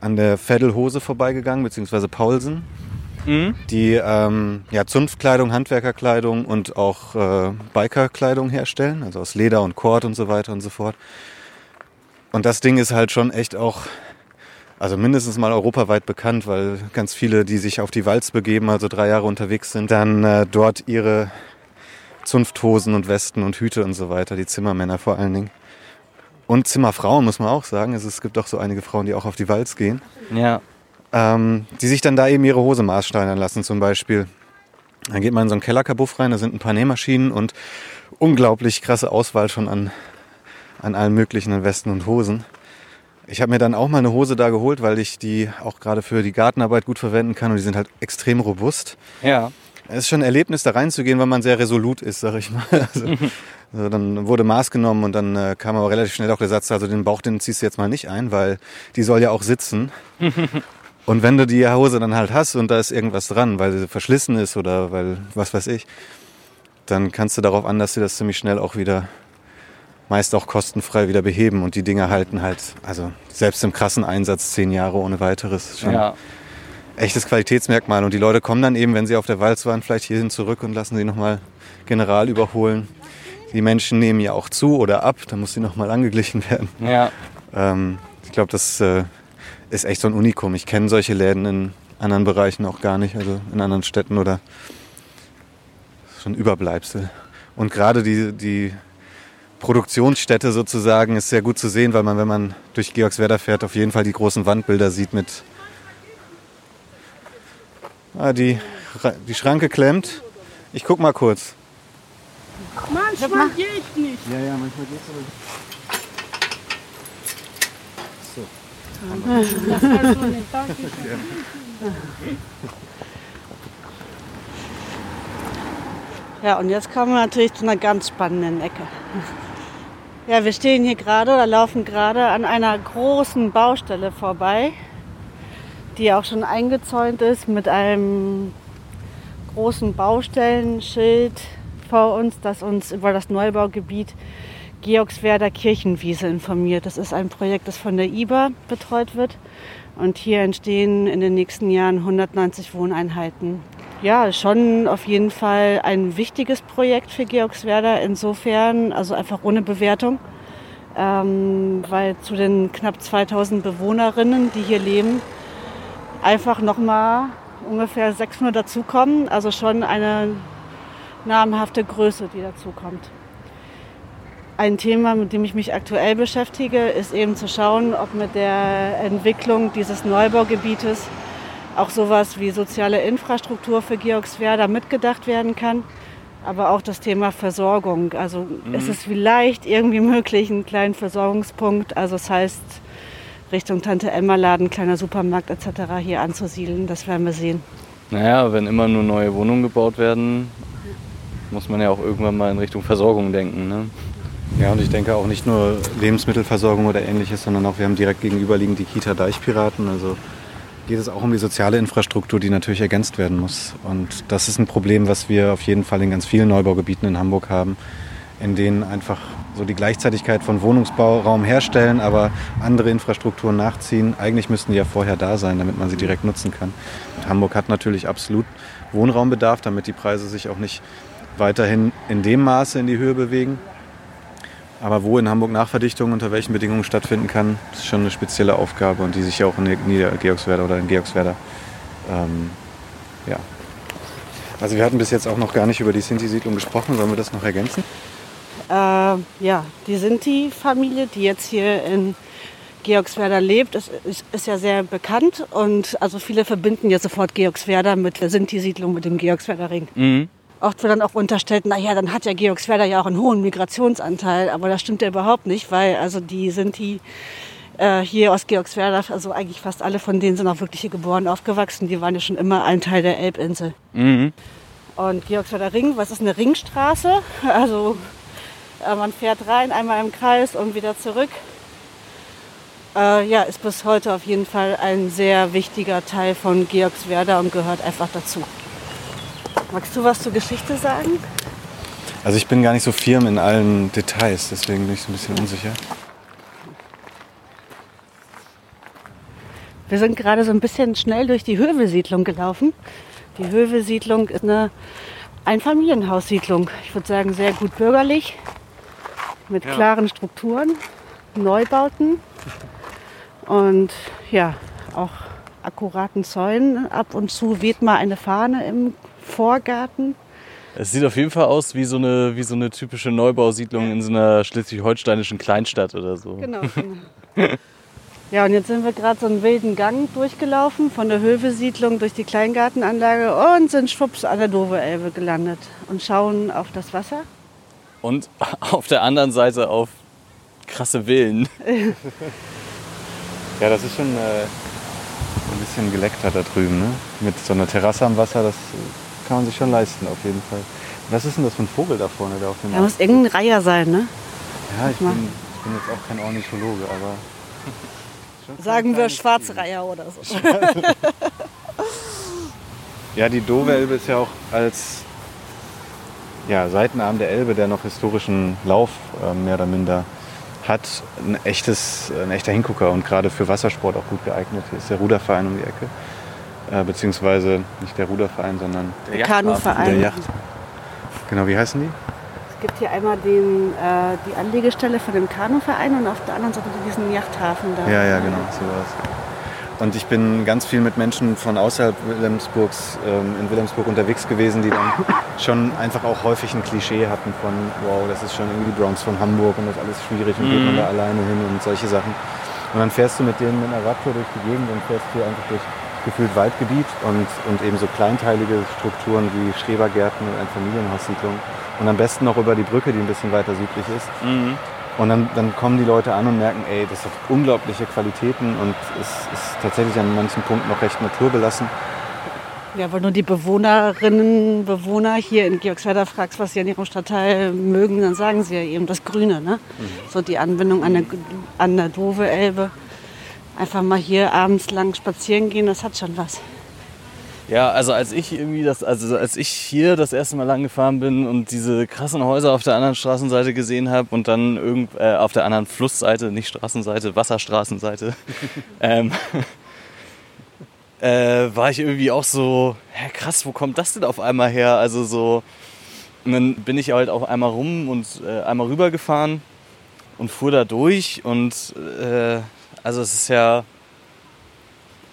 E: an der Vettelhose vorbeigegangen, beziehungsweise Paulsen, die ähm, ja, Zunftkleidung, Handwerkerkleidung und auch äh, Bikerkleidung herstellen, also aus Leder und Kord und so weiter und so fort. Und das Ding ist halt schon echt auch, also mindestens mal europaweit bekannt, weil ganz viele, die sich auf die Walz begeben, also drei Jahre unterwegs sind, dann äh, dort ihre Zunfthosen und Westen und Hüte und so weiter, die Zimmermänner vor allen Dingen. Und Zimmerfrauen muss man auch sagen. Also es gibt auch so einige Frauen, die auch auf die Walz gehen,
B: Ja.
E: Ähm, die sich dann da eben ihre Hose maßsteinern lassen zum Beispiel. Dann geht man in so einen Kellerkabuff rein, da sind ein paar Nähmaschinen und unglaublich krasse Auswahl schon an, an allen möglichen Westen und Hosen. Ich habe mir dann auch mal eine Hose da geholt, weil ich die auch gerade für die Gartenarbeit gut verwenden kann und die sind halt extrem robust.
B: Ja.
E: Es ist schon ein Erlebnis, da reinzugehen, weil man sehr resolut ist, sag ich mal. <laughs> Also, <laughs> also dann wurde Maß genommen und dann äh, kam aber relativ schnell auch der Satz, also den Bauch, den ziehst du jetzt mal nicht ein, weil die soll ja auch sitzen. <laughs> und wenn du die Hose dann halt hast und da ist irgendwas dran, weil sie verschlissen ist oder weil was weiß ich, dann kannst du darauf an, dass sie das ziemlich schnell auch wieder, meist auch kostenfrei wieder beheben. Und die Dinger halten halt, also selbst im krassen Einsatz zehn Jahre ohne weiteres. Schon
B: Ja.
E: echtes Qualitätsmerkmal. Und die Leute kommen dann eben, wenn sie auf der Walz waren, vielleicht hierhin zurück und lassen sie nochmal general überholen. Die Menschen nehmen ja auch zu oder ab, da muss sie nochmal angeglichen <laughs> werden.
B: Ja.
E: Ähm, ich glaube, das äh, ist echt so ein Unikum. Ich kenne solche Läden in anderen Bereichen auch gar nicht, also in anderen Städten oder schon Überbleibsel. Und gerade die, die Produktionsstätte sozusagen ist sehr gut zu sehen, weil man, wenn man durch Georgswerda fährt, auf jeden Fall die großen Wandbilder sieht mit Ah, die, die Schranke klemmt. Ich guck mal kurz.
F: Manchmal geht nicht.
E: Ja, ja, manchmal geht's aber.
D: Ja, und jetzt kommen wir natürlich zu einer ganz spannenden Ecke. Ja, wir stehen hier gerade oder laufen gerade an einer großen Baustelle vorbei, die auch schon eingezäunt ist mit einem großen Baustellenschild vor uns, das uns über das Neubaugebiet Georgswerder Kirchenwiese informiert. Das ist ein Projekt, das von der IBA betreut wird. Und hier entstehen in den nächsten Jahren 190 Wohneinheiten. Ja, schon auf jeden Fall ein wichtiges Projekt für Georgswerda. Insofern, also einfach ohne Bewertung, ähm, weil zu den knapp 2000 Bewohnerinnen, die hier leben, einfach nochmal ungefähr 600 dazukommen. Also schon eine namhafte Größe, die dazukommt. Ein Thema, mit dem ich mich aktuell beschäftige, ist eben zu schauen, ob mit der Entwicklung dieses Neubaugebietes auch sowas wie soziale Infrastruktur für Georgswerda mitgedacht werden kann. Aber auch das Thema Versorgung. Also ist es vielleicht irgendwie möglich, einen kleinen Versorgungspunkt, also das heißt Richtung Tante Emma Laden, kleiner Supermarkt etc. hier anzusiedeln. Das werden wir sehen.
B: Naja, wenn immer nur neue Wohnungen gebaut werden, muss man ja auch irgendwann mal in Richtung Versorgung denken. Ne?
E: Ja, und ich denke auch nicht nur Lebensmittelversorgung oder ähnliches, sondern auch wir haben direkt gegenüberliegend die Kita Deichpiraten. Also geht es auch um die soziale Infrastruktur, die natürlich ergänzt werden muss. Und das ist ein Problem, was wir auf jeden Fall in ganz vielen Neubaugebieten in Hamburg haben, in denen einfach so die Gleichzeitigkeit von Wohnungsbauraum herstellen, aber andere Infrastrukturen nachziehen. Eigentlich müssten die ja vorher da sein, damit man sie direkt nutzen kann. Und Hamburg hat natürlich absolut Wohnraumbedarf, damit die Preise sich auch nicht weiterhin in dem Maße in die Höhe bewegen. Aber wo in Hamburg Nachverdichtung unter welchen Bedingungen stattfinden kann, ist schon eine spezielle Aufgabe und die sich ja auch in Niedergeorgswerda oder in Georgswerda, ähm, ja. Also wir hatten bis jetzt auch noch gar nicht über die Sinti-Siedlung gesprochen. Sollen wir das noch ergänzen?
D: Äh, ja, die Sinti-Familie, die jetzt hier in Georgswerda lebt, ist, ist, ist ja sehr bekannt. Und also viele verbinden ja sofort Georgswerda mit der Sinti-Siedlung, mit dem Georgswerder Ring.
B: Mhm.
D: Oft wird dann auch unterstellt, naja, dann hat ja Georgswerda ja auch einen hohen Migrationsanteil. Aber das stimmt ja überhaupt nicht, weil also die Sinti äh, hier aus Georgswerda, also eigentlich fast alle von denen sind auch wirklich hier geboren, aufgewachsen. Die waren ja schon immer ein Teil der Elbinsel.
B: Mhm.
D: Und Georgswerder Ring, was ist eine Ringstraße? <laughs> Also äh, man fährt rein, einmal im Kreis und wieder zurück. Äh, ja, ist bis heute auf jeden Fall ein sehr wichtiger Teil von Georgswerda und gehört einfach dazu. Magst du was zur Geschichte sagen?
E: Also ich bin gar nicht so firm in allen Details, deswegen bin ich so ein bisschen unsicher.
D: Wir sind gerade so ein bisschen schnell durch die Höwe-Siedlung gelaufen. Die Höwe-Siedlung ist eine Einfamilienhaussiedlung. Ich würde sagen, sehr gut bürgerlich, mit
E: Ja.
D: klaren Strukturen, Neubauten und ja, auch akkuraten Zäunen. Ab und zu weht mal eine Fahne im Vorgarten.
B: Es sieht auf jeden Fall aus wie so eine, wie so eine typische Neubausiedlung in so einer schleswig-holsteinischen Kleinstadt oder so.
D: Genau. Ja, und jetzt sind wir gerade so einen wilden Gang durchgelaufen, von der Höwe-Siedlung durch die Kleingartenanlage und sind schwupps an der Dove-Elbe gelandet und schauen auf das Wasser.
B: Und <laughs> auf der anderen Seite auf krasse Villen. <laughs>
E: Ja, das ist schon äh, ein bisschen geleckter da drüben. Ne? Mit so einer Terrasse am Wasser, das kann man sich schon leisten auf jeden Fall. Was ist denn das für ein Vogel da vorne, der auf dem
D: Da muss irgendein Reiher sein, ne?
E: Ja, ich bin, ich bin jetzt auch kein Ornithologe, aber...
D: Sagen wir Schwarzreiher oder so. <laughs>
E: Ja, die Dove-Elbe ist ja auch als ja, Seitenarm der Elbe, der noch historischen Lauf äh, mehr oder minder hat, ein, echtes, ein echter Hingucker und gerade für Wassersport auch gut geeignet. Hier ist der Ruderverein um die Ecke. Äh, beziehungsweise nicht der Ruderverein, sondern
B: Der
D: Kanuverein.
E: der Yacht. Genau, wie heißen die?
D: Es gibt hier einmal den, äh, die Anlegestelle von dem Kanuverein und auf der anderen Seite diesen Yachthafen da.
E: Ja, ja, genau, so war's. Und ich bin ganz viel mit Menschen von außerhalb Wilhelmsburgs ähm, in Wilhelmsburg unterwegs gewesen, die dann schon einfach auch häufig ein Klischee hatten von, wow, das ist schon irgendwie die Bronx von Hamburg und das ist alles schwierig und geht man da alleine hin und solche Sachen. Und dann fährst du mit denen mit einer Radtour durch die Gegend und fährst hier einfach durch gefühlt Waldgebiet und, und eben so kleinteilige Strukturen wie Schrebergärten und Einfamilienhaussiedlungen. Und am besten noch über die Brücke, die ein bisschen weiter südlich ist. Und dann, dann kommen die Leute an und merken, ey, das hat unglaubliche Qualitäten und es ist tatsächlich an manchen Punkten noch recht naturbelassen.
D: Ja, weil nur die Bewohnerinnen, Bewohner hier in Georgswerda fragst, was sie an ihrem Stadtteil mögen, dann sagen sie ja eben das Grüne. Ne? So die Anbindung an der, an der Dove-Elbe. Einfach mal hier abends lang spazieren gehen, das hat schon was.
B: Ja, also als ich irgendwie das, also als ich hier das erste Mal lang gefahren bin und diese krassen Häuser auf der anderen Straßenseite gesehen habe und dann irgend, äh, auf der anderen Flussseite, nicht Straßenseite, Wasserstraßenseite, <laughs> ähm, äh, war ich irgendwie auch so, hä, krass, wo kommt das denn auf einmal her? Also so, und dann bin ich halt auch einmal rum und äh, einmal rübergefahren und fuhr da durch und äh, also es ist ja,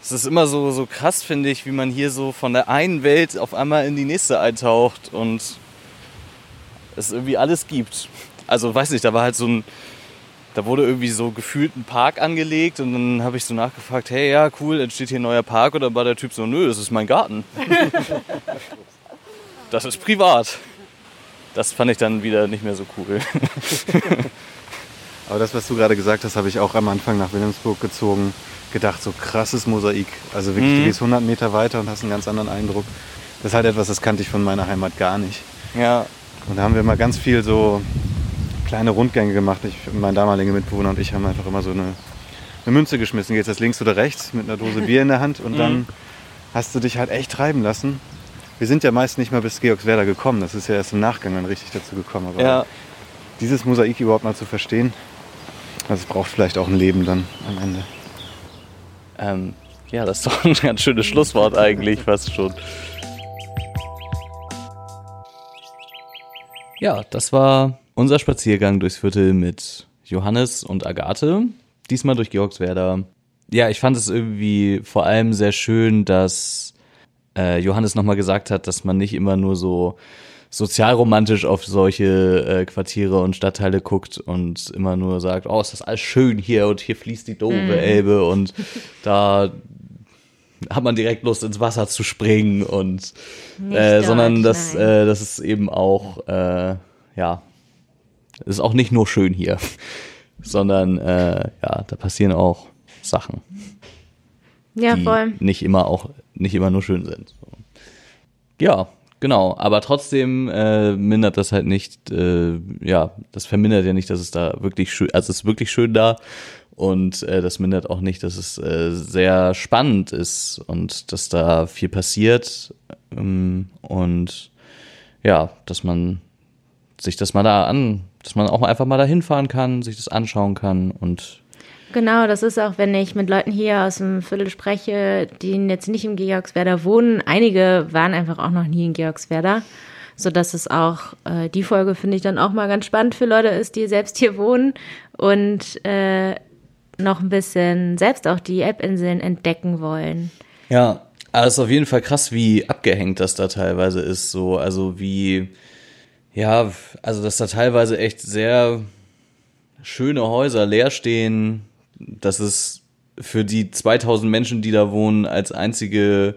B: es ist immer so, so krass, finde ich, wie man hier so von der einen Welt auf einmal in die nächste eintaucht und es irgendwie alles gibt. Also weiß nicht, da war halt so ein, da wurde irgendwie so gefühlt ein Park angelegt und dann habe ich so nachgefragt, hey, ja, cool, entsteht hier ein neuer Park und dann war der Typ so, nö, das ist mein Garten. <laughs> das ist privat. Das fand ich dann wieder nicht mehr so cool. <laughs>
E: Aber das, was du gerade gesagt hast, habe ich auch am Anfang nach Wilhelmsburg gezogen, gedacht, so krasses Mosaik. Also wirklich, du gehst 100 Meter weiter und hast einen ganz anderen Eindruck. Das ist halt etwas, das kannte ich von meiner Heimat gar nicht.
B: Ja,
E: Und da haben wir mal ganz viel so kleine Rundgänge gemacht. Ich, mein damaliger Mitbewohner und ich haben einfach immer so eine, eine Münze geschmissen. Geht das links oder rechts mit einer Dose <laughs> Bier in der Hand und dann hast du dich halt echt treiben lassen. Wir sind ja meist nicht mal bis Georgswerda gekommen. Das ist ja erst im Nachgang dann richtig dazu gekommen. Aber
B: ja.
E: dieses Mosaik überhaupt mal zu verstehen, das braucht vielleicht auch ein Leben dann am Ende.
B: Ähm, ja, das ist doch ein ganz schönes Schlusswort eigentlich fast schon. Ja, das war unser Spaziergang durchs Viertel mit Johannes und Agathe. Diesmal durch Georgswerda. Ja, ich fand es irgendwie vor allem sehr schön, dass äh, Johannes nochmal gesagt hat, dass man nicht immer nur so sozialromantisch auf solche äh, Quartiere und Stadtteile guckt und immer nur sagt, oh, ist das alles schön hier und hier fließt die doofe Elbe und <laughs> da hat man direkt Lust ins Wasser zu springen und äh, sondern dass,
A: nein.
B: äh, das ist eben auch äh, ja es ist auch nicht nur schön hier, <laughs> sondern äh, ja da passieren auch Sachen,
A: Ja,
B: die
A: voll.
B: nicht immer auch nicht immer nur schön sind. Ja, genau. Aber trotzdem äh, mindert das halt nicht. Äh, ja, das vermindert ja nicht, dass es da wirklich schön. Also es ist wirklich schön da. Und äh, das mindert auch nicht, dass es äh, sehr spannend ist und dass da viel passiert. Ähm, und ja, dass man sich das mal da an, dass man auch einfach mal da hinfahren kann, sich das anschauen kann und
A: Genau, das ist auch, wenn ich mit Leuten hier aus dem Viertel spreche, die jetzt nicht im Georgswerder wohnen. Einige waren einfach auch noch nie in Georgswerder, so dass es auch äh, die Folge finde ich dann auch mal ganz spannend für Leute ist, die selbst hier wohnen und äh, noch ein bisschen selbst auch die Elbinseln entdecken wollen.
B: Ja, aber es ist auf jeden Fall krass, wie abgehängt das da teilweise ist. So, also wie, ja, also dass da teilweise echt sehr schöne Häuser leer stehen, dass es für die 2000 Menschen, die da wohnen, als einzige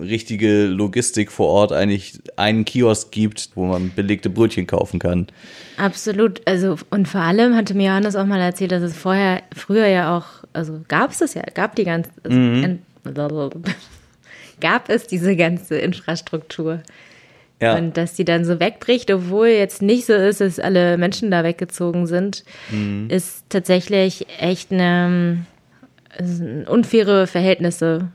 B: richtige Logistik vor Ort eigentlich einen Kiosk gibt, wo man belegte Brötchen kaufen kann.
A: Absolut. Also, und vor allem hatte mir Johannes auch mal erzählt, dass es vorher, früher ja auch, also gab es das ja, gab die ganze,
B: Mhm. <laughs>
A: gab es diese ganze Infrastruktur.
B: Ja,
A: Und dass die dann so wegbricht, obwohl jetzt nicht so ist, dass alle Menschen da weggezogen sind,
B: Mhm.
A: ist tatsächlich echt eine, unfaire Verhältnisse.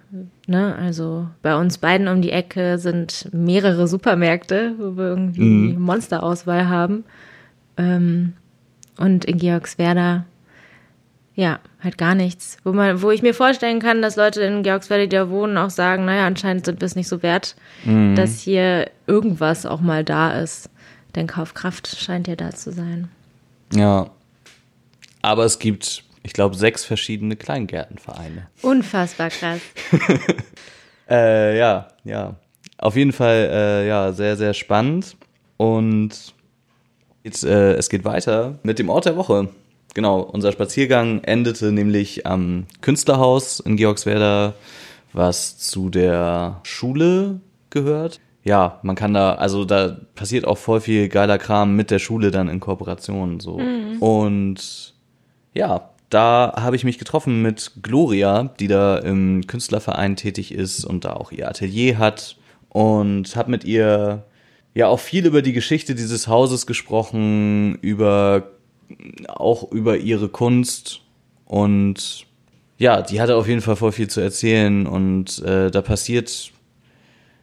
A: Ne? Also bei uns beiden um die Ecke sind mehrere Supermärkte, wo wir irgendwie
B: Mhm.
A: Monsterauswahl haben. Ähm, und in Georgswerda, ja, halt gar nichts. Wo, man, wo ich mir vorstellen kann, dass Leute in Georgswerda, die da wohnen, auch sagen, naja, anscheinend sind wir es nicht so wert, dass hier irgendwas auch mal da ist. Denn Kaufkraft scheint ja da zu sein.
B: ja. Aber es gibt, ich glaube, sechs verschiedene Kleingärtenvereine.
A: Unfassbar krass. <laughs>
B: Äh, ja, ja. Auf jeden Fall, äh, ja, sehr, sehr spannend. Und jetzt, äh, es geht weiter mit dem Ort der Woche. Genau, unser Spaziergang endete nämlich am Künstlerhaus in Georgswerda, was zu der Schule gehört. Ja, man kann da, also da passiert auch voll viel geiler Kram mit der Schule dann in Kooperation so. Und ja, da habe ich mich getroffen mit Gloria, die da im Künstlerverein tätig ist und da auch ihr Atelier hat und habe mit ihr ja auch viel über die Geschichte dieses Hauses gesprochen, über auch über ihre Kunst. Und ja, die hatte auf jeden Fall voll viel zu erzählen. Und äh, da passiert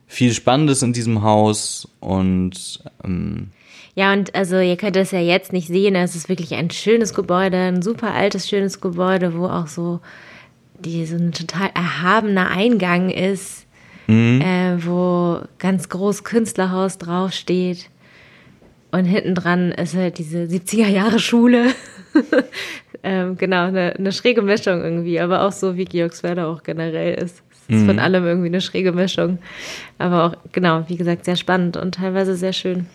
B: viel Spannendes in diesem Haus. Und ähm,
A: Ja, und also ihr könnt das ja jetzt nicht sehen, es ist wirklich ein schönes Gebäude, ein super altes, schönes Gebäude, wo auch so, die, so ein total erhabener Eingang ist, äh, wo ganz groß Künstlerhaus draufsteht. Und hinten dran ist halt diese 70er Jahre Schule. <laughs> ähm, genau, eine, eine schräge Mischung irgendwie, aber auch so wie Georgswerda auch generell ist. Ist von allem irgendwie eine schräge Mischung. Aber auch, genau, wie gesagt, sehr spannend und teilweise sehr schön.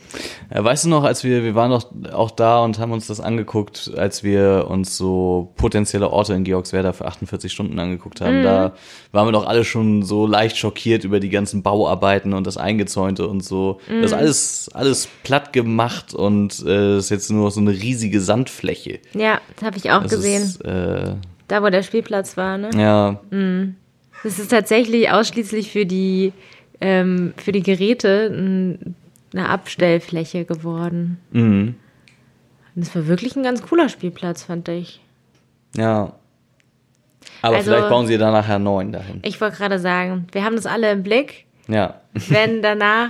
B: Ja, weißt du noch, als wir, wir waren doch auch da und haben uns das angeguckt, als wir uns so potenzielle Orte in Georgswerda für 48 Stunden angeguckt haben, da waren wir doch alle schon so leicht schockiert über die ganzen Bauarbeiten und das Eingezäunte und so. Das ist alles, alles platt gemacht und äh, ist jetzt nur so eine riesige Sandfläche.
A: Ja, das habe ich auch
B: Das
A: gesehen.
B: Ist, äh,
A: Da, wo der Spielplatz war, ne?
B: ja,
A: Das ist tatsächlich ausschließlich für die, ähm, für die Geräte ein, eine Abstellfläche geworden.
B: mhm.
A: Und es war wirklich ein ganz cooler Spielplatz, fand ich.
B: ja. Aber
A: Also-
B: vielleicht bauen sie da nachher neun dahin.
A: Ich wollte gerade sagen, wir haben das alle im Blick.
B: Ja.
A: Wenn danach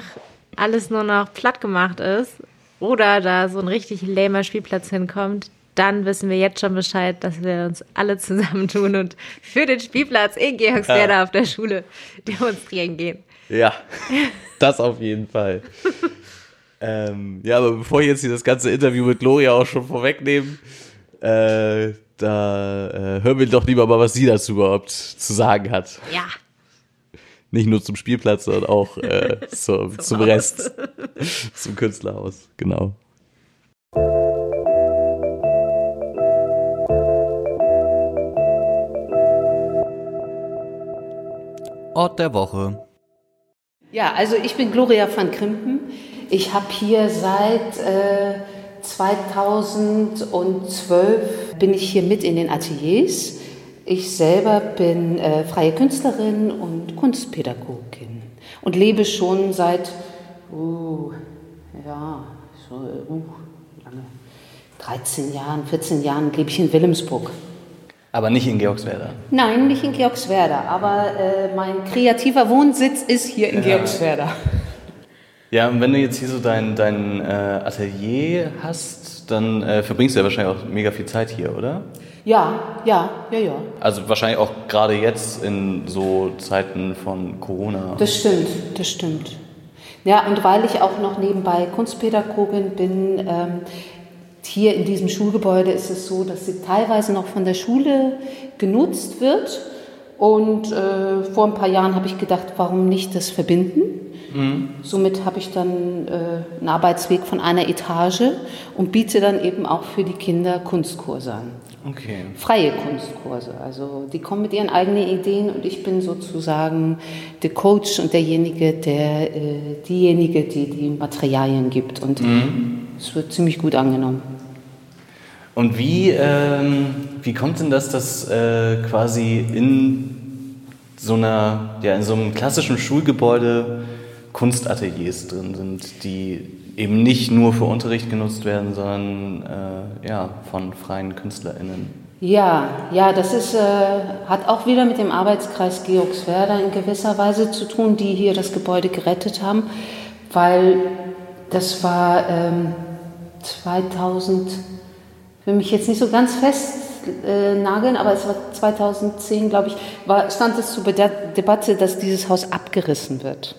A: alles nur noch platt gemacht ist oder da so ein richtig lamer Spielplatz hinkommt, dann wissen wir jetzt schon Bescheid, dass wir uns alle zusammentun und für den Spielplatz in Georgswerda auf der Schule demonstrieren gehen.
B: Ja, das auf jeden Fall. ähm, ja, aber bevor ich jetzt hier das ganze Interview mit Gloria auch schon vorwegnehmen, äh, da äh, hören wir doch lieber mal, was sie dazu überhaupt zu sagen hat.
A: Ja.
B: Nicht nur zum Spielplatz, sondern auch äh, <laughs> zum, zum Rest. zum Künstlerhaus, genau.
C: Ort der Woche.
G: Ja, also ich bin Gloria van Krimpen. Ich habe hier seit äh, 2012 bin ich hier mit in den Ateliers. Ich selber bin äh, freie Künstlerin und Kunstpädagogin und lebe schon seit uh, ja so uh, lange 13 Jahren, 14 Jahren lebe ich in Wilhelmsburg.
B: Aber nicht in Georgswerda.
G: Nein, nicht in Georgswerda, aber äh, mein kreativer Wohnsitz ist hier in Georgswerda.
B: Ja, und wenn du jetzt hier so dein, dein äh, Atelier hast, dann äh, verbringst du ja wahrscheinlich auch mega viel Zeit hier, oder?
G: Ja, ja, ja, ja.
B: Also wahrscheinlich auch gerade jetzt in so Zeiten von Corona.
G: Das stimmt, das stimmt. Ja, und weil ich auch noch nebenbei Kunstpädagogin bin, ähm, hier in diesem Schulgebäude ist es so, dass sie teilweise noch von der Schule genutzt wird. Und äh, vor ein paar Jahren habe ich gedacht, warum nicht das verbinden? Mhm. Somit habe ich dann äh, einen Arbeitsweg von einer Etage und biete dann eben auch für die Kinder Kunstkurse an.
B: Okay.
G: Freie Kunstkurse. Also die kommen mit ihren eigenen Ideen und ich bin sozusagen der Coach und derjenige, der äh, diejenige, die die Materialien gibt. Und
B: Mhm.
G: es wird ziemlich gut angenommen.
B: Und wie, ähm, wie kommt denn das, dass äh, quasi in so einer, ja, in so einem klassischen Schulgebäude Kunstateliers drin sind, die eben nicht nur für Unterricht genutzt werden, sondern äh, ja, von freien KünstlerInnen?
G: Ja, ja, das ist, äh, hat auch wieder mit dem Arbeitskreis Georgswerda in gewisser Weise zu tun, die hier das Gebäude gerettet haben, weil das war ähm, 2000, ich will mich jetzt nicht so ganz fest äh, aber es war 2010, glaube ich, war, stand es zur Debatte, dass dieses Haus abgerissen wird.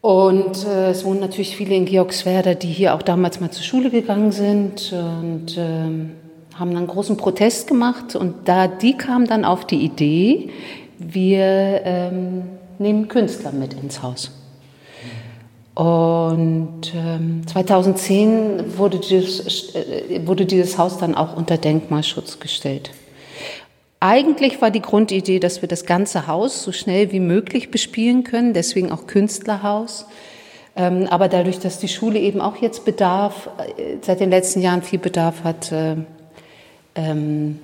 G: Und äh, es wohnen natürlich viele in Georgswerda, die hier auch damals mal zur Schule gegangen sind und ähm, haben dann großen Protest gemacht. Und da die kamen dann auf die Idee, wir ähm, nehmen Künstler mit ins Haus. Und ähm, 2010 wurde dieses, äh, wurde dieses Haus dann auch unter Denkmalschutz gestellt. Eigentlich war die Grundidee, dass wir das ganze Haus so schnell wie möglich bespielen können, deswegen auch Künstlerhaus. Ähm, aber dadurch, dass die Schule eben auch jetzt Bedarf, äh, seit den letzten Jahren viel Bedarf hat, äh, ähm,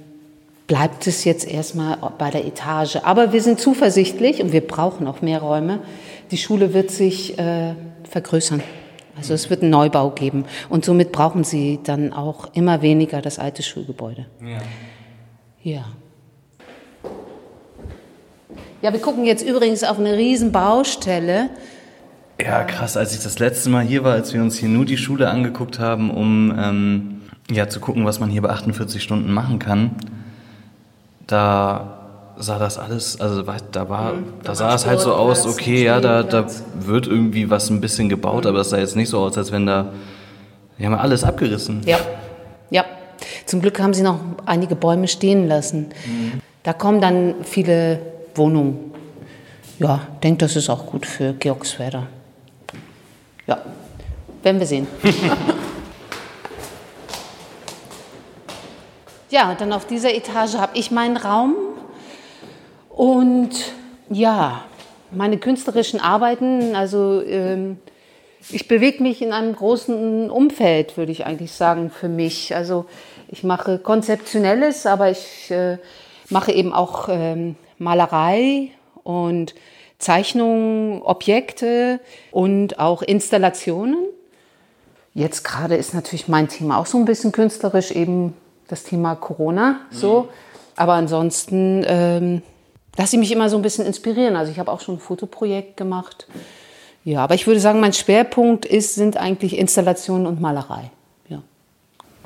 G: bleibt es jetzt erstmal bei der Etage. Aber wir sind zuversichtlich und wir brauchen auch mehr Räume. Die Schule wird sich äh, vergrößern. Also es wird einen Neubau geben. Und somit brauchen sie dann auch immer weniger das alte Schulgebäude.
B: Ja.
G: Ja. Ja, wir gucken jetzt übrigens auf eine riesen Baustelle.
B: Ja, krass. Als ich das letzte Mal hier war, als wir uns hier nur die Schule angeguckt haben, um ähm, ja, zu gucken, was man hier bei 48 Stunden machen kann, da sah das alles, also da war, da sah es halt so aus, okay, ja, da, da wird irgendwie was ein bisschen gebaut, aber es sah jetzt nicht so aus, als wenn da, die haben alles abgerissen.
G: Ja. Ja. Zum Glück haben sie noch einige Bäume stehen lassen. Da kommen dann viele Wohnungen. Ja, ich denke, das ist auch gut für Georgswerda. Ja, werden wir sehen. <laughs> ja, und dann auf dieser Etage habe ich meinen Raum und ja, meine künstlerischen Arbeiten, also ähm, ich bewege mich in einem großen Umfeld, würde ich eigentlich sagen, für mich. Also ich mache Konzeptionelles, aber ich äh, mache eben auch ähm, Malerei und Zeichnungen, Objekte und auch Installationen. Jetzt gerade ist natürlich mein Thema auch so ein bisschen künstlerisch, eben das Thema Corona so. Aber ansonsten ähm, lasse ich mich immer so ein bisschen inspirieren. Also ich habe auch schon ein Fotoprojekt gemacht. Ja, aber ich würde sagen, mein Schwerpunkt ist, sind eigentlich Installationen und Malerei. Ja.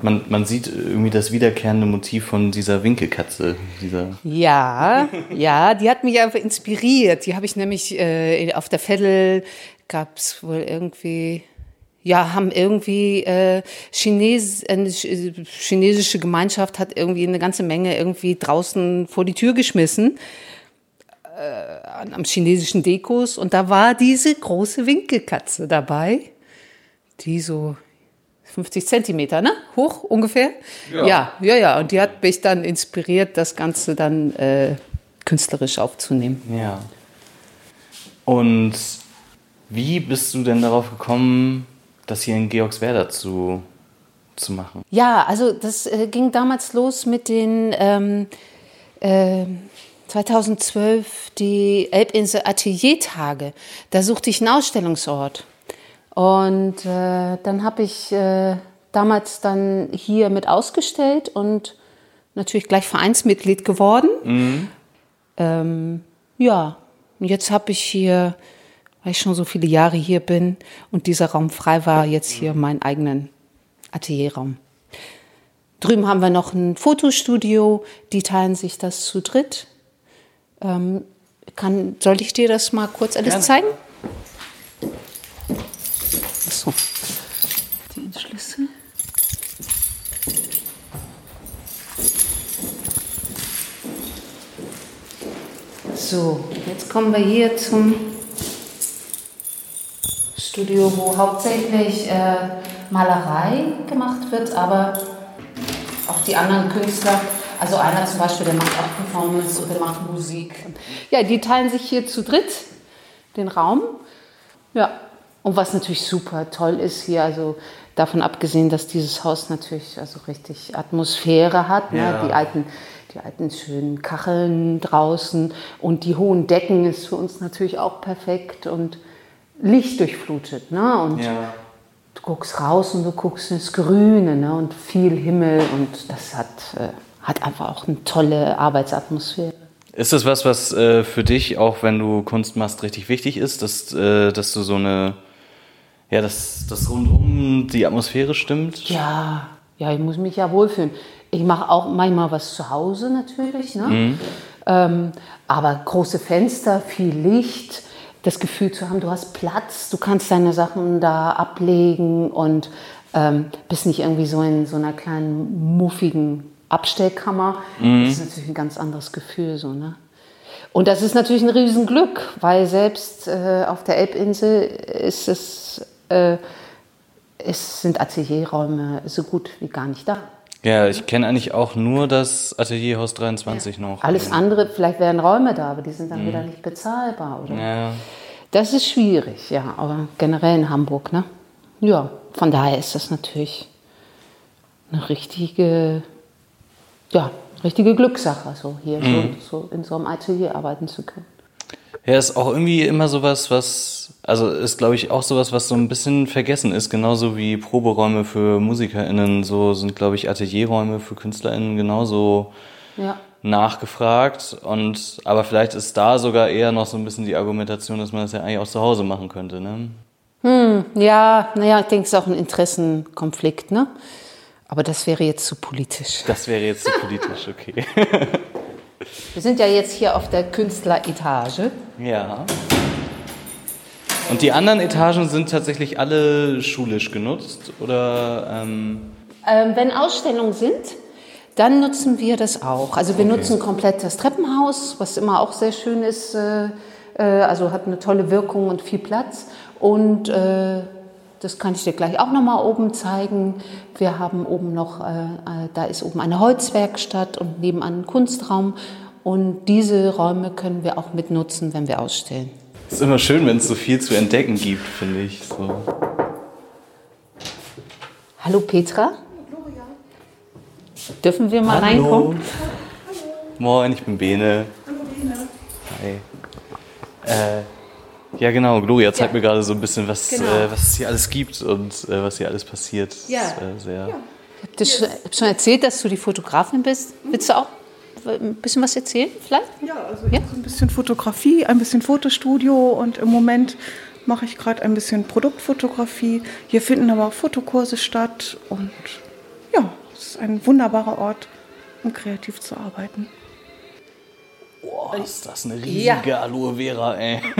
B: Man, man sieht irgendwie das wiederkehrende Motiv von dieser Winkelkatze, dieser
G: Ja, ja, die hat mich einfach inspiriert. Die habe ich nämlich äh, auf der Veddel gab es wohl irgendwie, ja, haben irgendwie äh, Chines, eine ch- chinesische Gemeinschaft hat irgendwie eine ganze Menge irgendwie draußen vor die Tür geschmissen äh, an- am chinesischen Dekos und da war diese große Winkelkatze dabei, die so 50 Zentimeter, ne? Hoch ungefähr. Ja. ja, ja, Und die hat mich dann inspiriert, das Ganze dann äh, künstlerisch aufzunehmen.
B: Ja. Und wie bist du denn darauf gekommen, das hier in Georgswerda zu, zu machen?
G: Ja, also das äh, ging damals los mit den ähm, äh, 2012 die Elbinsel Ateliertage. Da suchte ich einen Ausstellungsort. Und äh, dann habe ich äh, damals dann hier mit ausgestellt und natürlich gleich Vereinsmitglied geworden. Ähm, ja, und jetzt habe ich hier weil ich schon so viele Jahre hier bin und dieser Raum frei war, jetzt hier meinen eigenen Atelierraum. Drüben haben wir noch ein Fotostudio, die teilen sich das zu dritt. Ähm, kann, soll ich dir das mal kurz alles
B: Gerne.
G: zeigen? So. Den Schlüssel. So, jetzt kommen wir hier zum Studio, wo hauptsächlich äh, Malerei gemacht wird, aber auch die anderen Künstler. Also einer zum Beispiel, der macht auch Performance und der macht Musik. Ja, die teilen sich hier zu dritt den Raum. Ja, und was natürlich super toll ist hier, also davon abgesehen, dass dieses Haus natürlich also richtig Atmosphäre hat,
B: Ja.
G: ne? die alten die alten schönen Kacheln draußen und die hohen Decken ist für uns natürlich auch perfekt und Licht durchflutet. Ne? Und
B: Ja.
G: du guckst raus und du guckst ins Grüne ne? und viel Himmel und das hat, äh, hat einfach auch eine tolle Arbeitsatmosphäre.
B: Ist das was, was äh, für dich, auch wenn du Kunst machst, richtig wichtig ist, dass, äh, dass du so eine, ja, dass das rundum die Atmosphäre stimmt?
G: Ja, ja, ich muss mich ja wohlfühlen. Ich mache auch manchmal was zu Hause natürlich, ne? ähm, aber große Fenster, viel Licht, das Gefühl zu haben, du hast Platz, du kannst deine Sachen da ablegen und ähm, bist nicht irgendwie so in so einer kleinen muffigen Abstellkammer. Das ist natürlich ein ganz anderes Gefühl so, ne? Und das ist natürlich ein Riesenglück, weil selbst äh, auf der Elbinsel ist es, äh, es sind Atelierräume so gut wie gar nicht da.
B: Ja, ich kenne eigentlich auch nur das Atelierhaus 23 noch.
G: Alles andere, vielleicht wären Räume da, aber die sind dann wieder nicht bezahlbar, oder?
B: Ja.
G: Das ist schwierig, ja, aber generell in Hamburg, ne? Ja, von daher ist das natürlich eine richtige, ja, richtige Glückssache, so hier
B: Mhm.
G: so, so in so einem Atelier arbeiten zu können.
B: Ja, ist auch irgendwie immer sowas, was, also ist glaube ich auch sowas, was so ein bisschen vergessen ist, genauso wie Proberäume für MusikerInnen, so sind glaube ich Atelierräume für KünstlerInnen genauso
G: Ja.
B: nachgefragt und, aber vielleicht ist da sogar eher noch so ein bisschen die Argumentation, dass man das ja eigentlich auch zu Hause machen könnte, ne?
G: Ja, naja, ich denke, es ist auch ein Interessenkonflikt, ne? Aber das wäre jetzt zu politisch.
B: Das wäre jetzt zu politisch, okay.
G: Wir sind ja jetzt hier auf der Künstleretage.
B: Ja. Und die anderen Etagen sind tatsächlich alle schulisch genutzt oder ähm,
G: Ähm, wenn Ausstellungen sind, dann nutzen wir das auch. Also wir nutzen komplett das Treppenhaus, was immer auch sehr schön ist. Äh, äh, also hat eine tolle Wirkung und viel Platz. Und äh, das kann ich dir gleich auch nochmal oben zeigen. Wir haben oben noch, äh, äh, da ist oben eine Holzwerkstatt und nebenan ein Kunstraum. Und diese Räume können wir auch mitnutzen, wenn wir ausstellen.
B: ist immer schön, wenn es so viel zu entdecken gibt, finde ich. So.
G: Hallo Petra. Dürfen wir mal reinkommen?
B: Moin, ich bin Bene. Hi. Äh, ja, genau, Gloria zeigt mir gerade so ein bisschen, was,
G: Genau.
B: äh, was es hier alles gibt und äh, was hier alles passiert.
G: Ja.
B: Das, äh, sehr,
G: Ich habe schon, hab schon erzählt, dass du die Fotografin bist. Willst du auch ein bisschen was erzählen, vielleicht?
F: Ja, also ich mache ein bisschen Fotografie, ein bisschen Fotostudio und im Moment mache ich gerade ein bisschen Produktfotografie. Hier finden aber auch Fotokurse statt und ja, es ist ein wunderbarer Ort, um kreativ zu arbeiten.
B: Boah, ist das eine riesige Aloe Vera, ey. <laughs>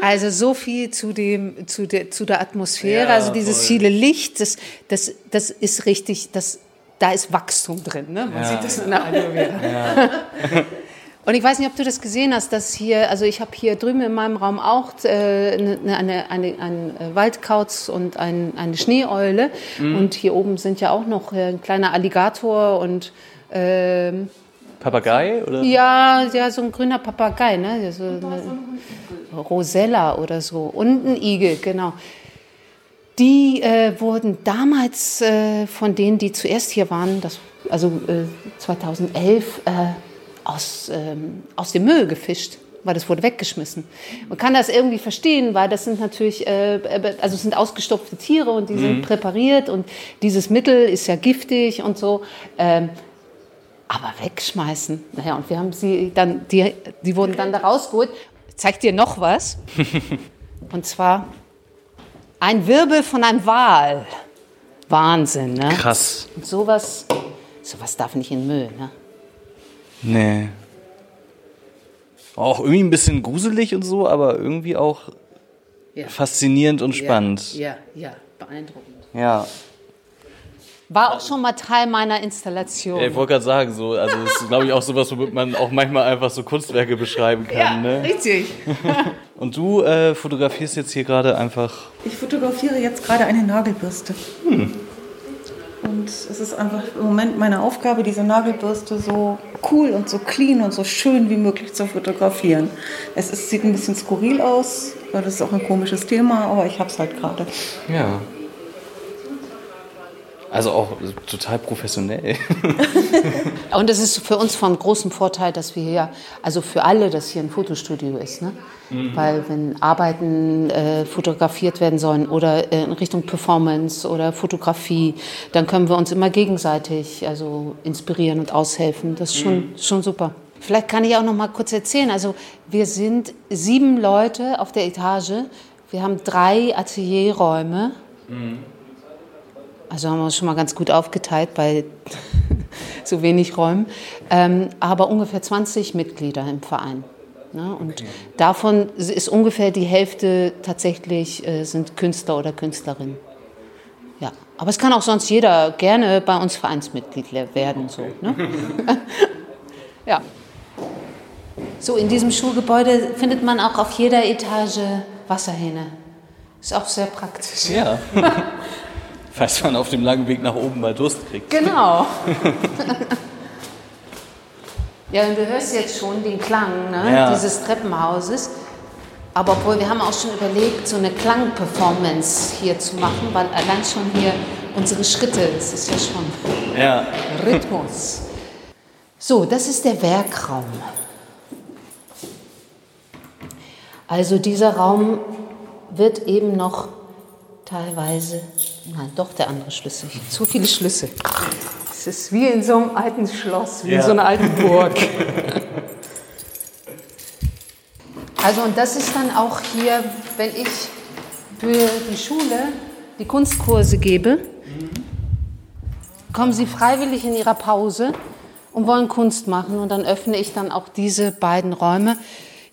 G: Also so viel zu, dem, zu, der, zu der Atmosphäre,
B: Ja,
G: also dieses
B: voll.
G: viele Licht, das, das, das ist richtig, das, da ist Wachstum drin. Ne? Man sieht das in der Aloe Vera. <laughs> Und ich weiß nicht, ob du das gesehen hast, dass hier, also ich habe hier drüben in meinem Raum auch äh, eine, eine, eine, einen äh, Waldkauz und ein, eine Schneeeule. Und hier oben sind ja auch noch äh, ein kleiner Alligator und ähm,
B: Papagei? Oder?
G: ja, ja, so ein grüner Papagei, ne? So eine Rosella oder so. Und ein Igel, genau. Die äh, wurden damals äh, von denen, die zuerst hier waren, das, also äh, 2011, äh, aus, ähm, aus dem Müll gefischt, weil das wurde weggeschmissen. Man kann das irgendwie verstehen, weil das sind natürlich, äh, also es sind ausgestopfte Tiere und die sind präpariert und dieses Mittel ist ja giftig und so. Ähm, aber wegschmeißen. Naja, und wir haben sie dann, die, die wurden dann da rausgeholt. zeig dir noch was. <laughs> Und zwar ein Wirbel von einem Wal. Wahnsinn, ne?
B: Krass.
G: Und sowas, sowas darf nicht in den Müll, ne?
B: Nee. Auch irgendwie ein bisschen gruselig und so, aber irgendwie auch
G: Ja.
B: faszinierend und spannend.
G: Ja, ja, beeindruckend.
B: Ja.
G: War auch schon mal Teil meiner Installation.
B: Ich wollte gerade sagen, so, also das ist, glaube ich, auch sowas, womit man auch manchmal einfach so Kunstwerke beschreiben kann. ne?
G: richtig. <laughs>
B: Und du äh, fotografierst jetzt hier gerade einfach.
F: Ich fotografiere jetzt gerade eine Nagelbürste. Und es ist einfach im Moment meine Aufgabe, diese Nagelbürste so cool und so clean und so schön wie möglich zu fotografieren. Es ist, sieht ein bisschen skurril aus, weil das ist auch ein komisches Thema, aber ich habe es halt gerade.
B: Ja. Also auch total professionell. <laughs>
G: Und es ist für uns von großem Vorteil, dass wir hier, also für alle, dass hier ein Fotostudio ist. Ne? Weil wenn Arbeiten äh, fotografiert werden sollen oder äh, in Richtung Performance oder Fotografie, dann können wir uns immer gegenseitig also inspirieren und aushelfen. Das ist schon, schon super. Vielleicht kann ich auch noch mal kurz erzählen. Also wir sind sieben Leute auf der Etage. Wir haben drei Atelierräume. Also haben wir uns schon mal ganz gut aufgeteilt bei <laughs> so wenig Räumen. Ähm, aber ungefähr 20 Mitglieder im Verein. Ne? Und davon ist ungefähr die Hälfte tatsächlich äh, sind Künstler oder Künstlerinnen. Ja, aber es kann auch sonst jeder gerne bei uns Vereinsmitglied werden. So, ne? <laughs> ja. So, in diesem Schulgebäude findet man auch auf jeder Etage Wasserhähne. Ist auch sehr praktisch.
B: Ja. <laughs> Falls man auf dem langen Weg nach oben mal Durst kriegt.
G: Genau. <laughs> ja, und du hörst jetzt schon den Klang ne,
B: Ja.
G: dieses Treppenhauses. Aber obwohl, wir haben auch schon überlegt, so eine Klangperformance hier zu machen, weil allein schon hier unsere Schritte, das ist ja schon
B: Ja.
G: Rhythmus. So, das ist der Werkraum. Also dieser Raum wird eben noch teilweise, nein, doch der andere Schlüssel, zu viele Schlüssel. Es ist wie in so einem alten Schloss, wie in
B: Ja.
G: so einer alten Burg. <laughs> Also und das ist dann auch hier, wenn ich für die Schule die Kunstkurse gebe, kommen sie freiwillig in ihrer Pause und wollen Kunst machen. Und dann öffne ich dann auch diese beiden Räume.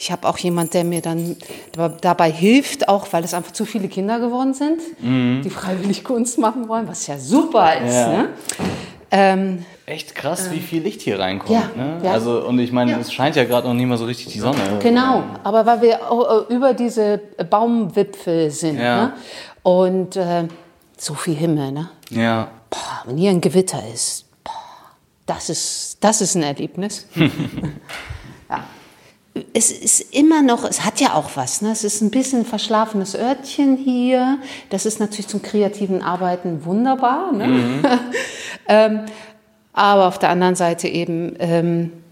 G: Ich habe auch jemand, der mir dann da- dabei hilft, auch weil es einfach zu viele Kinder geworden sind, die freiwillig <laughs> Kunst machen wollen, was ja super ist.
B: Ja.
G: Ne? Ähm,
B: Echt krass, wie viel Licht hier reinkommt.
G: Ja,
B: ne?
G: ja.
B: Also, und ich meine, es scheint ja gerade noch nicht mal so richtig die Sonne.
G: Genau, aber weil wir über diese Baumwipfel sind.
B: Ja.
G: Ne? Und äh, so viel Himmel. Ne?
B: Ja.
G: Boah, wenn hier ein Gewitter ist, boah, das ist, das ist ein Erlebnis. <laughs> Es ist immer noch, es hat ja auch was. Ne? Es ist ein bisschen verschlafenes Örtchen hier. Das ist natürlich zum kreativen Arbeiten wunderbar. Ne? <laughs> ähm, aber auf der anderen Seite eben, ähm, äh,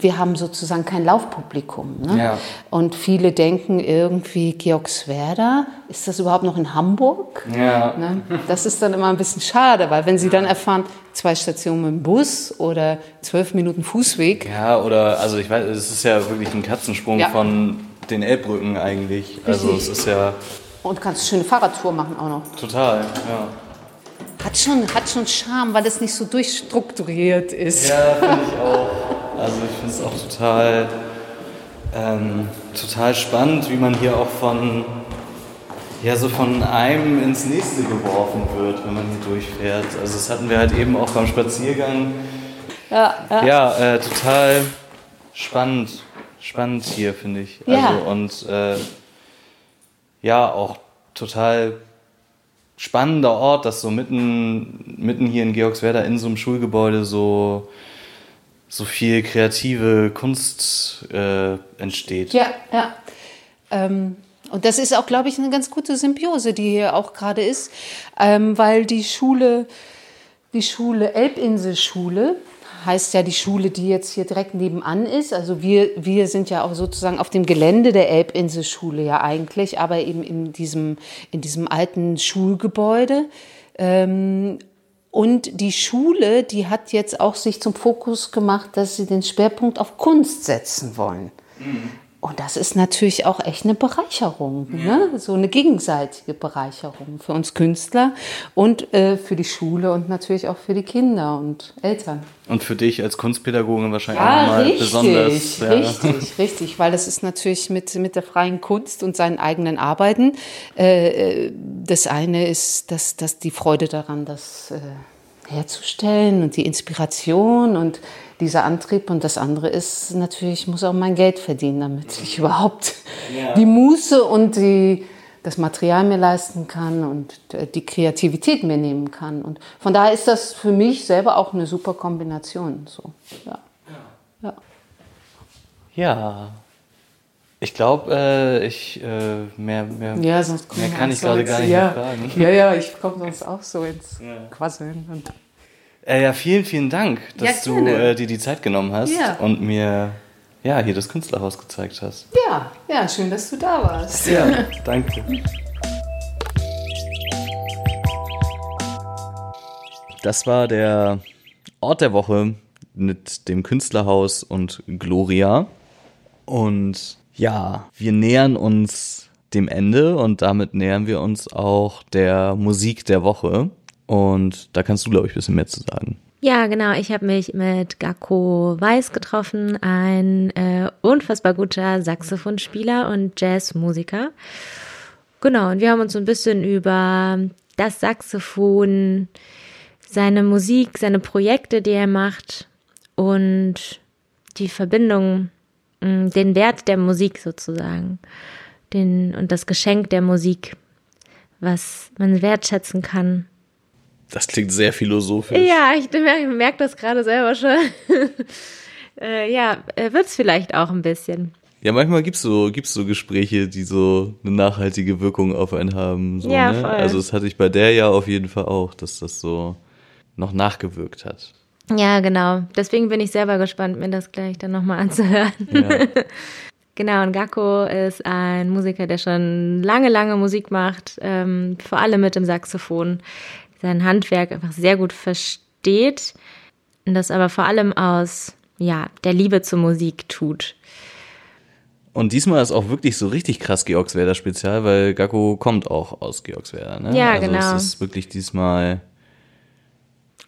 G: wir haben sozusagen kein Laufpublikum. Ne?
B: Ja.
G: Und viele denken irgendwie, Georgswerda, ist das überhaupt noch in Hamburg?
B: Ja.
G: Ne? Das ist dann immer ein bisschen schade, weil wenn sie dann erfahren, zwei Stationen mit dem Bus oder zwölf Minuten Fußweg,
B: Ja, oder, also ich weiß, es ist ja wirklich ein Katzensprung
G: Ja.
B: von den Elbbrücken eigentlich. Also
G: Richtig.
B: es ist ja
G: und kannst eine schöne Fahrradtour machen auch noch.
B: total, ja.
G: Hat schon, hat schon Charme, weil es nicht so durchstrukturiert ist.
B: Ja, finde ich auch. Also ich finde es auch total, ähm, total spannend, wie man hier auch von, ja, so von einem ins nächste geworfen wird, wenn man hier durchfährt. Also das hatten wir halt eben auch beim Spaziergang.
G: Ja, ja.
B: Ja, äh, total spannend, spannend hier, finde ich.
G: Ja.
B: Also und äh, ja, auch total spannender Ort, dass so mitten, mitten hier in Georgswerda in so einem Schulgebäude so, so viel kreative Kunst äh, entsteht.
G: Ja, ja. Ähm, und das ist auch, glaube ich, eine ganz gute Symbiose, die hier auch gerade ist, ähm, weil die Schule, die Schule Elbinselschule, heißt ja die Schule, die jetzt hier direkt nebenan ist. Also wir, wir sind ja auch sozusagen auf dem Gelände der Elbinselschule ja eigentlich, aber eben in diesem, in diesem alten Schulgebäude. Ähm, und die Schule, die hat jetzt auch sich zum Fokus gemacht, dass sie den Schwerpunkt auf Kunst setzen wollen. Und das ist natürlich auch echt eine Bereicherung, ne? so eine gegenseitige Bereicherung für uns Künstler und äh, für die Schule und natürlich auch für die Kinder und Eltern.
H: Und für dich als Kunstpädagogin wahrscheinlich
G: Ja,
H: auch mal
G: richtig,
H: besonders. Ja.
G: richtig, <laughs> richtig, weil das ist natürlich mit, mit der freien Kunst und seinen eigenen Arbeiten. Äh, äh, das eine ist, dass, dass die Freude daran, das äh, herzustellen und die Inspiration und dieser Antrieb. Und das andere ist natürlich, ich muss auch mein Geld verdienen, damit <laughs> ich überhaupt die Muße und die, das Material mir leisten kann und äh, die Kreativität mir nehmen kann. Und von daher ist das für mich selber auch eine super Kombination. So, ja. Ja.
H: Ja. Ich glaube, äh, ich äh, mehr, mehr,
G: Ja,
H: mehr kann ich gerade gar nicht
G: ja.
H: fragen.
G: Ja, ja, ich komme sonst auch so ins Quasseln. Und
H: Äh, ja, vielen, vielen Dank, dass
G: Ja,
H: du äh, dir die Zeit genommen hast
G: Ja.
H: und mir ja, hier das Künstlerhaus gezeigt hast.
G: ja, ja, schön, dass du da warst.
H: Ja, <laughs> danke.
B: Das war der Ort der Woche mit dem Künstlerhaus und Gloria. Und ja, wir nähern uns dem Ende und damit nähern wir uns auch der Musik der Woche. Und da kannst du, glaube ich, ein bisschen mehr zu sagen.
A: Ja, genau. Ich habe mich mit Gakko Weiß getroffen, ein äh, unfassbar guter Saxophonspieler und Jazzmusiker. Genau, und wir haben uns ein bisschen über das Saxophon, seine Musik, seine Projekte, die er macht und die Verbindung, mh, den Wert der Musik sozusagen, den und das Geschenk der Musik, was man wertschätzen kann.
B: Das klingt sehr philosophisch.
A: Ja, ich merke merk das gerade selber schon. <laughs> äh, ja, wird es vielleicht auch ein bisschen.
B: Ja, manchmal gibt's so, gibt's so Gespräche, die so eine nachhaltige Wirkung auf einen haben. So,
A: Ja,
B: ne?
A: voll.
B: Also das hatte ich bei der ja auf jeden Fall auch, dass das so noch nachgewirkt hat.
A: Ja, genau. Deswegen bin ich selber gespannt, mir das gleich dann nochmal anzuhören.
B: Ja. <laughs>
A: Genau, und Gakko ist ein Musiker, der schon lange, lange Musik macht, ähm, vor allem mit dem Saxophon, sein Handwerk einfach sehr gut versteht und das aber vor allem aus ja, der Liebe zur Musik tut.
B: Und diesmal ist auch wirklich so richtig krass Georgswerder Spezial, weil Gakko kommt auch aus Georgswerder. Ne?
A: Ja,
B: also
A: genau.
B: Es ist wirklich diesmal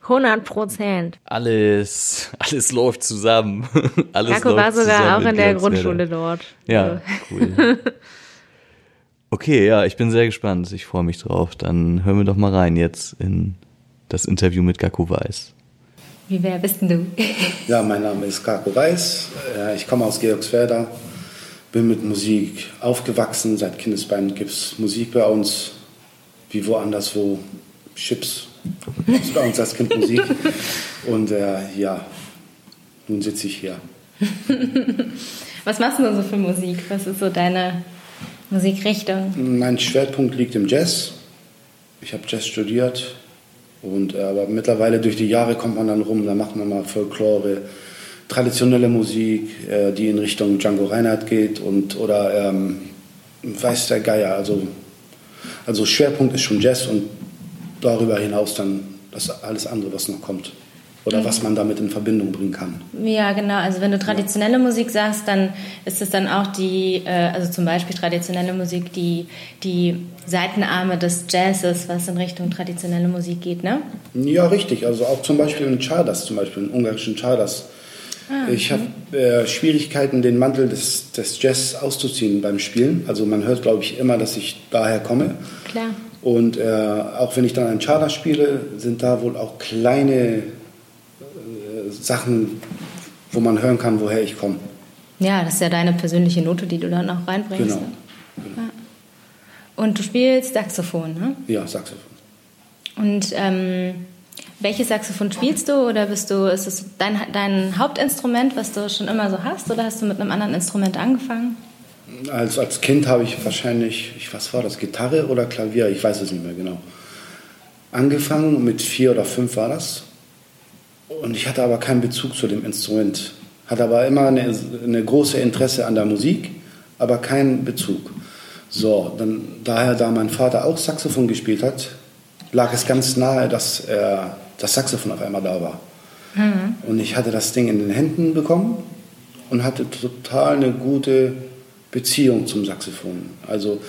A: 100 Prozent.
B: alles, alles läuft zusammen. <laughs> alles
A: Gakko
B: läuft
A: war sogar auch in der. Grundschule dort.
B: Ja, cool. <laughs> Okay, ja, ich bin sehr gespannt. Ich freue mich drauf. Dann hören wir doch mal rein jetzt in das Interview mit Gakko Weiß.
I: Wie wer bist denn du? <laughs>
J: Ja, mein Name ist Kako Weiß. Ich komme aus Georgswerda, bin mit Musik aufgewachsen. Seit Kindesbeinen gibt es Musik bei uns, wie woanders, wo Chips. ist bei uns als Kind Musik. <laughs> Und äh, ja, nun sitze ich hier. <laughs>
I: Was machst du denn so für Musik? Was ist so deine Musikrichtung?
J: Mein Schwerpunkt liegt im Jazz. Ich habe Jazz studiert. Und, äh, aber mittlerweile durch die Jahre kommt man dann rum, da macht man mal Folklore, traditionelle Musik, äh, die in Richtung Django Reinhardt geht und oder ähm, weiß der Geier. Also, also Schwerpunkt ist schon Jazz und darüber hinaus dann das alles andere, was noch kommt. Oder was man damit in Verbindung bringen kann.
I: Ja, genau. Also wenn du traditionelle Musik sagst, dann ist es dann auch die, äh, also zum Beispiel traditionelle Musik, die, die Seitenarme des Jazzes, was in Richtung traditionelle Musik geht, ne?
J: Ja, richtig. Also auch zum Beispiel in Czardas, zum Beispiel in ungarischen Czardas. ich habe äh, Schwierigkeiten, den Mantel des, des Jazz auszuziehen beim Spielen. Also man hört, glaube ich, immer, dass ich daher komme.
I: Klar.
J: Und äh, auch wenn ich dann ein Czardas spiele, sind da wohl auch kleine Sachen, wo man hören kann, woher ich komme.
I: Ja, das ist ja deine persönliche Note, die du dann auch reinbringst.
J: Genau.
I: Ne? Und du spielst Saxophon, ne?
J: Ja, Saxophon.
I: Und ähm, welches Saxophon spielst du? Oder bist du, ist es dein, dein Hauptinstrument, was du schon immer so hast? Oder hast du mit einem anderen Instrument angefangen?
J: Also als Kind habe ich wahrscheinlich, ich, was war das, Gitarre oder Klavier? Ich weiß es nicht mehr genau. Angefangen mit vier oder fünf war das. Und ich hatte aber keinen Bezug zu dem Instrument. Hatte aber immer eine, eine große Interesse an der Musik, aber keinen Bezug. So, dann daher, da mein Vater auch Saxophon gespielt hat, lag es ganz nahe, dass er, das Saxophon auf einmal da war. Und ich hatte das Ding in den Händen bekommen und hatte total eine gute Beziehung zum Saxophon. Also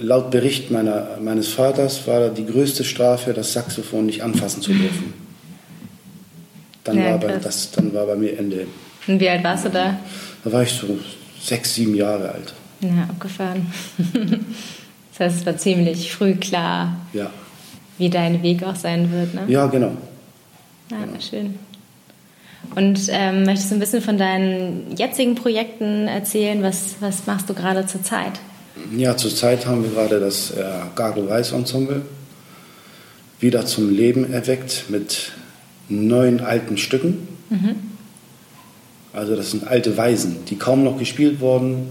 J: laut Bericht meiner, meines Vaters war die größte Strafe, das Saxophon nicht anfassen zu dürfen. Dann,
A: Ja,
J: war, bei, das, dann war bei mir Ende.
A: Und wie alt warst du da?
J: Da war ich so sechs, sieben Jahre alt.
A: Ja, abgefahren. <laughs> Das heißt, es war ziemlich früh klar,
J: Ja,
A: wie dein Weg auch sein wird, ne?
J: ja genau.
A: Ja, schön. Und ähm, möchtest du ein bisschen von deinen jetzigen Projekten erzählen? Was, was machst du gerade zur Zeit?
J: Ja, zurzeit haben wir gerade das äh, Gago Weiß Ensemble wieder zum Leben erweckt mit neun alten Stücken. Also das sind alte Weisen, die kaum noch gespielt wurden.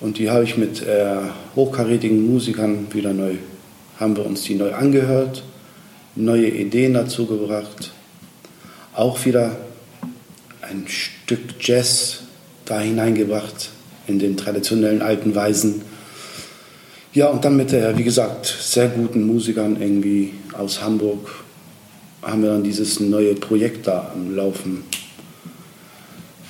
J: Und die habe ich mit äh, hochkarätigen Musikern wieder neu, haben wir uns die neu angehört, neue Ideen dazu gebracht. Auch wieder ein Stück Jazz da hineingebracht in den traditionellen alten Weisen. Ja, und dann mit, äh, wie gesagt, sehr guten Musikern irgendwie aus Hamburg haben wir dann dieses neue Projekt da am Laufen,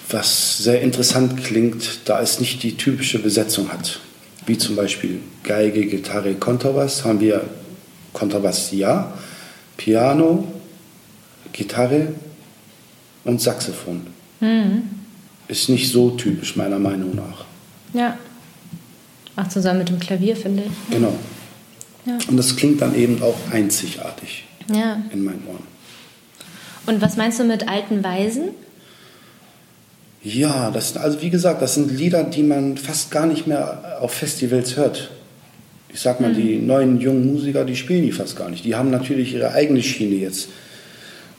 J: was sehr interessant klingt, da es nicht die typische Besetzung hat. Wie zum Beispiel Geige, Gitarre, Kontrabass haben wir Kontrabass ja, Piano, Gitarre und Saxophon. Ist nicht so typisch meiner Meinung nach.
A: Ja. Auch zusammen mit dem Klavier, finde ich.
J: Genau.
A: Ja.
J: Und das klingt dann eben auch einzigartig
A: Ja.
J: in meinen Ohren.
A: Und was meinst du mit alten Weisen?
J: Ja, das sind, also wie gesagt, das sind Lieder, die man fast gar nicht mehr auf Festivals hört. Ich sag mal, die neuen jungen Musiker, die spielen die fast gar nicht. Die haben natürlich ihre eigene Schiene jetzt,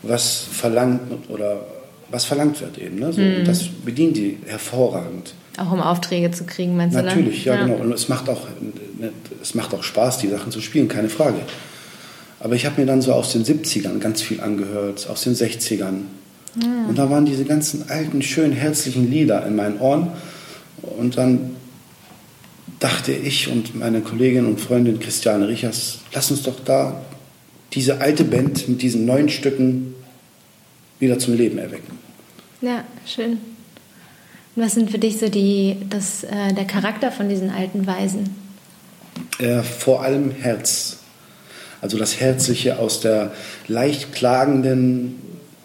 J: was verlangt oder was verlangt wird eben. Ne? So, und Das bedient die hervorragend.
A: Auch um Aufträge zu kriegen, meinst du? ne?
J: Natürlich, ja, genau. Und es macht, auch, es macht auch Spaß, die Sachen zu spielen, keine Frage. Aber ich habe mir dann so aus den 70ern ganz viel angehört, aus den 60ern. Und da waren diese ganzen alten, schönen, herzlichen Lieder in meinen Ohren. Und dann dachte ich und meine Kollegin und Freundin Christiane Richers, lass uns doch da diese alte Band mit diesen neuen Stücken wieder zum Leben erwecken.
A: Ja, schön. Und was sind für dich so die, das, äh, der Charakter von diesen alten Weisen?
J: Äh, vor allem Herz. Also das Herzliche aus der leicht klagenden,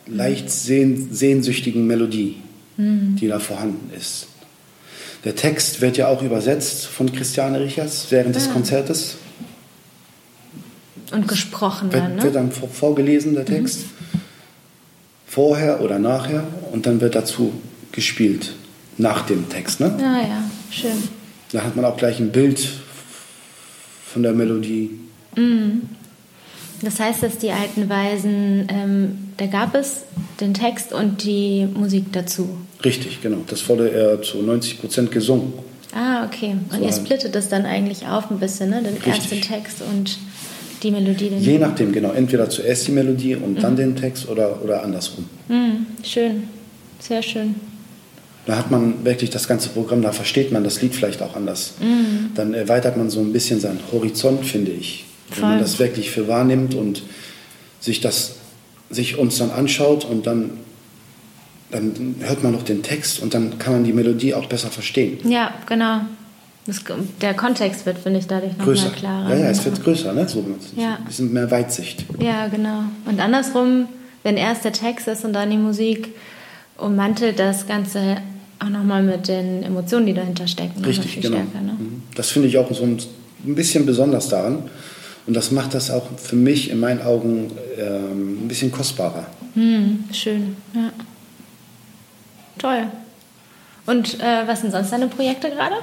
J: leicht sehn sehnsüchtigen Melodie, die da vorhanden ist. Der Text wird ja auch übersetzt von Christiane Richers während des Konzertes.
A: Und gesprochen
J: Wird,
A: dann,
J: wird
A: ne?
J: dann vor- vorgelesen, der Text. Vorher oder nachher. Und dann wird dazu gespielt. Nach dem Text. Ne?
A: Ah ja, schön.
J: Da hat man auch gleich ein Bild von der Melodie.
A: Das heißt, dass die alten Weisen, ähm, da gab es den Text und die Musik dazu.
J: Richtig, genau. Das wurde er zu 90 Prozent gesungen.
A: Ah, okay. Und
J: So
A: ihr splittet das dann eigentlich auf ein bisschen, ne? Den
J: Richtig.
A: ersten Text und die Melodie. Den
J: Je nachdem, genau. Entweder zuerst die Melodie und dann den Text oder, oder andersrum.
A: Hm, schön. Sehr schön.
J: Da hat man wirklich das ganze Programm, da versteht man das Lied vielleicht auch anders. Dann erweitert man so ein bisschen seinen Horizont, finde ich. Wenn man
A: Voll.
J: das wirklich für wahrnimmt und sich das sich uns dann anschaut und dann, dann hört man noch den Text und dann kann man die Melodie auch besser verstehen.
A: Ja, genau. Das, der Kontext wird, finde ich, dadurch noch
J: Größer.
A: mal klarer.
J: Ja, ja, es wird größer, ne? So,
A: Ja.
J: Ein bisschen mehr Weitsicht.
A: Ja, genau. Und andersrum, wenn erst der Text ist und dann die Musik, ummantelt das Ganze auch nochmal mit den Emotionen, die dahinter stecken.
J: Richtig,
A: viel
J: genau.
A: Stärker, ne?
J: Mhm. Das finde ich auch so ein bisschen besonders daran. Und das macht das auch für mich in meinen Augen ähm, ein bisschen kostbarer.
A: Hm, schön, ja. Toll. Und äh, was sind sonst deine Projekte gerade?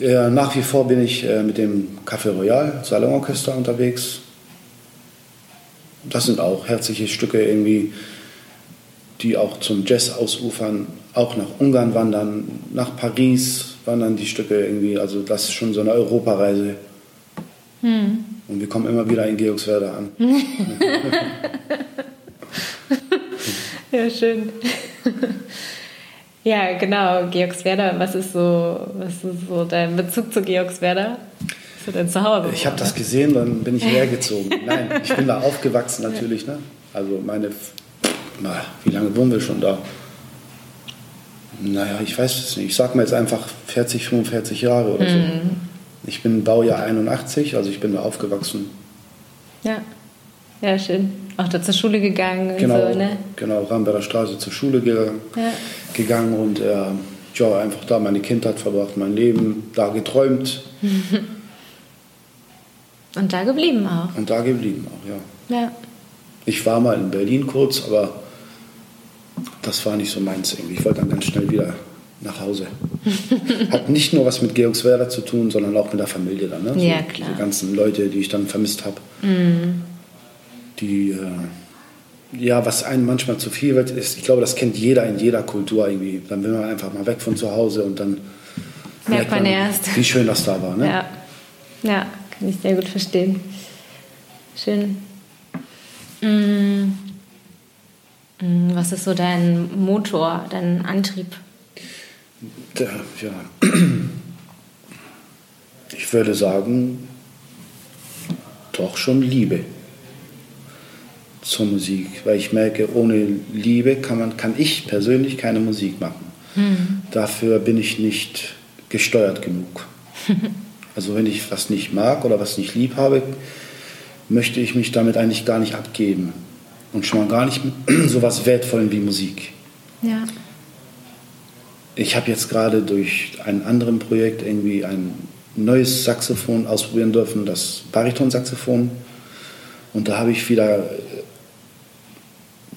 J: Äh, nach wie vor bin ich äh, mit dem Café Royal Salonorchester unterwegs. Das sind auch herzliche Stücke irgendwie, die auch zum Jazz ausufern, auch nach Ungarn wandern, nach Paris wandern die Stücke irgendwie. Also das ist schon so eine Europareise. Und wir kommen immer wieder in Georgswerda an. <laughs> <laughs>
A: Ja, schön. ja, genau, Georgswerda. Was ist so, was ist so dein Bezug zu Georgswerda? Ist das dein Zuhause?
J: Ich habe das gesehen, dann bin ich hergezogen. <laughs> Nein, ich bin da aufgewachsen natürlich. Ne? Also meine, na, wie lange wohnen wir schon da? Naja, ich weiß es nicht. Ich sag mal jetzt einfach 40, 45 Jahre oder so. Ich bin Baujahr 81, also ich bin da aufgewachsen.
A: Ja. Ja, schön. Auch da zur Schule gegangen und
J: Genau,
A: so, ne?
J: genau, Ramberger Straße zur Schule gegangen,
A: Ja.
J: gegangen und äh, ja, einfach da meine Kindheit verbracht, mein Leben da geträumt <laughs>
A: Und da geblieben auch.
J: und da geblieben auch, ja.
A: Ja.
J: Ich war mal in Berlin kurz, aber das war nicht so meins irgendwie. Ich wollte dann ganz schnell wieder nach Hause. <laughs> Hat nicht nur was mit Georgswerda zu tun, sondern auch mit der Familie dann. Ne?
A: Ja,
J: so,
A: klar.
J: Diese ganzen Leute, die ich dann vermisst habe. Die, äh, ja, was einem manchmal zu viel wird, ist, ich glaube, das kennt jeder in jeder Kultur irgendwie. Dann will man einfach mal weg von zu Hause und dann
A: Merkt man erst.
J: wie schön das da war. Ne?
A: Ja. Ja, kann ich sehr gut verstehen. Schön. Mm, Was ist so dein Motor, dein Antrieb?
J: Der, ja. Ich würde sagen, doch schon Liebe zur Musik, weil ich merke, ohne Liebe kann, man, kann ich persönlich keine Musik machen. Dafür bin ich nicht gesteuert genug. <laughs> Also wenn ich was nicht mag oder was nicht lieb habe, möchte ich mich damit eigentlich gar nicht abgeben. Und schon mal gar nicht mit <clears throat> sowas Wertvollem wie Musik.
A: Ja.
J: Ich habe jetzt gerade durch ein anderes Projekt irgendwie ein neues Saxophon ausprobieren dürfen, das Baritonsaxophon. Und da habe ich wieder äh,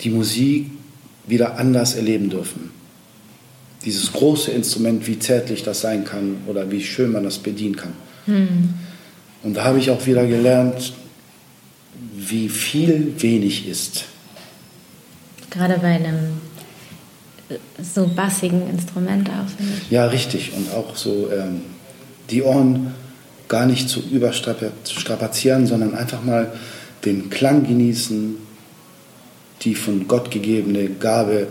J: die Musik wieder anders erleben dürfen. Dieses große Instrument, wie zärtlich das sein kann oder wie schön man das bedienen kann. Und da habe ich auch wieder gelernt, wie viel wenig ist.
A: Gerade bei einem so bassigen Instrument auch, ich.
J: Ja, richtig. Und auch so ähm, die Ohren gar nicht zu überstrapazieren, sondern einfach mal den Klang genießen, die von Gott gegebene Gabe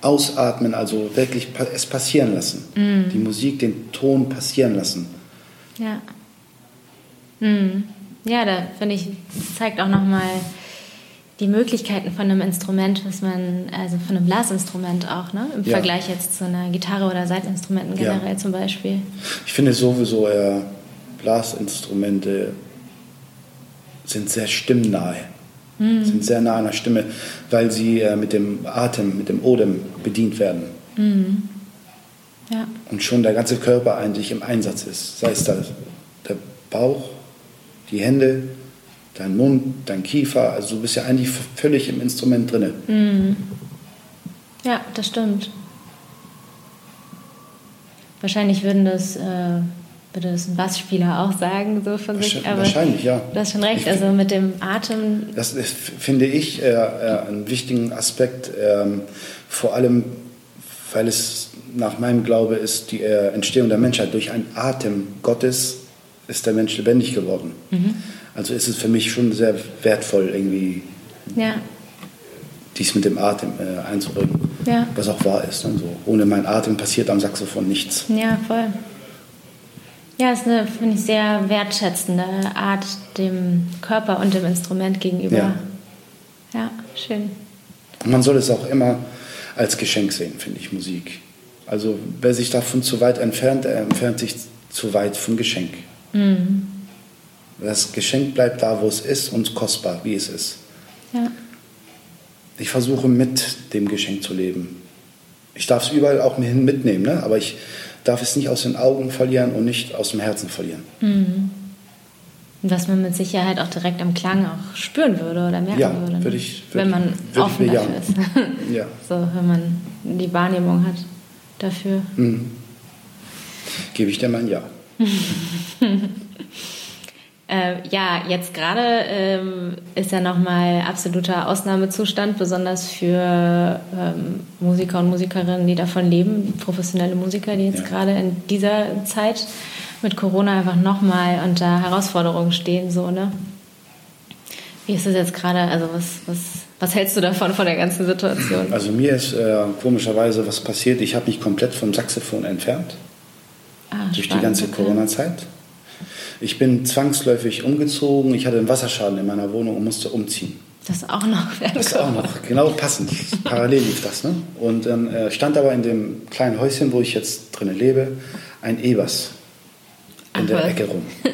J: ausatmen, also wirklich es passieren lassen. Die Musik, den Ton passieren lassen.
A: Ja. Hm. Ja, da finde ich, das zeigt auch nochmal die Möglichkeiten von einem Instrument, was man, also von einem Blasinstrument auch, ne? Im
J: Ja.
A: Vergleich jetzt zu einer Gitarre oder Saiteninstrumenten
J: Ja.
A: generell zum Beispiel.
J: Ich finde sowieso, äh, Blasinstrumente sind sehr stimmnahe, sind sehr nah an der Stimme, weil sie äh, mit dem Atem, mit dem Odem bedient werden.
A: Ja.
J: und schon der ganze Körper eigentlich im Einsatz ist. Sei es das, der Bauch, die Hände, dein Mund, dein Kiefer. Also du bist ja eigentlich völlig im Instrument drinne.
A: Ja, das stimmt. Wahrscheinlich würden das, äh, würde das ein Bassspieler auch sagen, so von sich.
J: Wahrscheinlich-
A: Aber
J: wahrscheinlich, ja.
A: Du hast schon recht,
J: Ich-
A: also mit dem Atem,
J: Das ist, finde ich, äh, äh, einen wichtigen Aspekt, ähm, vor allem, weil es nach meinem Glaube ist, die äh, Entstehung der Menschheit durch einen Atem Gottes ist der Mensch lebendig geworden. Also ist es für mich schon sehr wertvoll, irgendwie
A: ja,
J: dies mit dem Atem äh, einzubringen,
A: ja,
J: was auch wahr ist. Ne? So, ohne meinen Atem passiert am Saxophon nichts.
A: ja, voll. Ja, ist eine, finde ich, sehr wertschätzende Art dem Körper und dem Instrument gegenüber.
J: Ja.
A: Ja, schön.
J: Man soll es auch immer als Geschenk sehen, finde ich, Musik. Also wer sich davon zu weit entfernt, er entfernt sich zu weit vom Geschenk. Das Geschenk bleibt da, wo es ist und kostbar, wie es ist.
A: Ja,
J: Ich versuche mit dem Geschenk zu leben. Ich darf es überall auch mitnehmen, ne? aber ich darf es nicht aus den Augen verlieren und nicht aus dem Herzen verlieren.
A: und was man mit Sicherheit auch direkt im Klang auch spüren würde oder merken
J: Ja,
A: würde. ne?
J: würde ich-
A: wenn
J: würde
A: man
J: ich- würde ich
A: offen dafür
J: bejahen.
A: ist. <laughs>
J: Ja.
A: So, wenn man die Wahrnehmung hat dafür.
J: Gebe ich dir mein Ja. <laughs>
A: Äh, ja, jetzt gerade ähm, ist ja nochmal absoluter Ausnahmezustand, besonders für ähm, Musiker und Musikerinnen, die davon leben, professionelle Musiker, die jetzt
J: Ja.
A: gerade in dieser Zeit mit Corona einfach nochmal unter Herausforderungen stehen, so, ne? Wie ist es jetzt gerade, also was, was, was hältst du davon, von der ganzen Situation?
J: Also mir ist äh, komischerweise was passiert. Ich habe mich komplett vom Saxophon entfernt.
A: Ah,
J: durch die
A: spannend,
J: ganze
A: okay.
J: Corona-Zeit. Ich bin zwangsläufig umgezogen. Ich hatte einen Wasserschaden in meiner Wohnung und musste umziehen.
A: Das auch noch. <laughs>
J: Das ist auch noch, genau passend. Parallel lief das. Ne? Und dann äh, stand aber in dem kleinen Häuschen, wo ich jetzt drinnen lebe, ein Ebers in der
A: Ach,
J: Ecke rum. <laughs>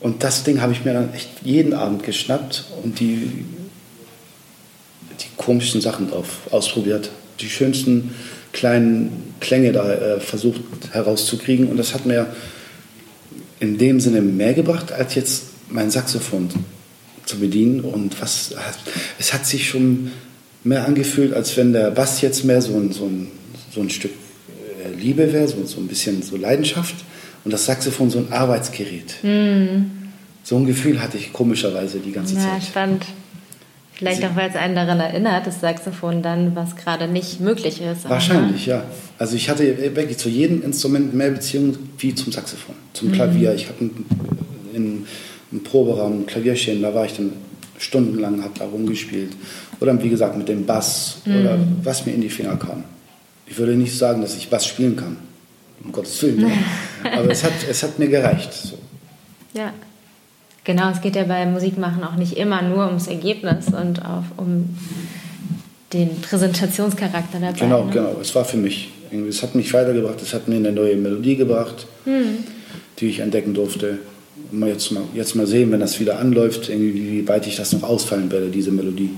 J: Und das Ding habe ich mir dann echt jeden Abend geschnappt und die, die komischsten Sachen drauf ausprobiert. Die schönsten kleinen Klänge da äh, versucht herauszukriegen. Und das hat mir in dem Sinne mehr gebracht, als jetzt mein Saxophon zu bedienen. Und was, es hat sich schon mehr angefühlt, als wenn der Bass jetzt mehr so ein, so ein, so ein Stück äh, Liebe wäre, so, so ein bisschen so Leidenschaft. Und das Saxophon so ein Arbeitsgerät. So ein Gefühl hatte ich komischerweise die ganze
A: Ja,
J: Zeit.
A: spannend. Vielleicht auch, weil es einen daran erinnert, das Saxophon dann, was gerade nicht möglich ist.
J: Wahrscheinlich, ja. Also ich hatte wirklich zu jedem Instrument mehr Beziehung wie zum Saxophon, zum Klavier. Ich hatte in einem Proberaum ein Klavier stehen, da war ich dann stundenlang, habe da rumgespielt. Oder wie gesagt mit dem Bass oder was mir in die Finger kam. Ich würde nicht sagen, dass ich Bass spielen kann, um Gottes Willen. ja. <laughs> Aber es hat, es hat mir gereicht. So.
A: Ja. Genau, es geht ja bei Musikmachen auch nicht immer nur ums Ergebnis und auch um den Präsentationscharakter dabei.
J: Genau,
A: ne?
J: genau. Es war für mich. Es hat mich weitergebracht, es hat mir eine neue Melodie gebracht, die ich entdecken durfte. Mal jetzt, mal, jetzt mal sehen, wenn das wieder anläuft, irgendwie, wie weit ich das noch ausfallen werde, diese Melodie.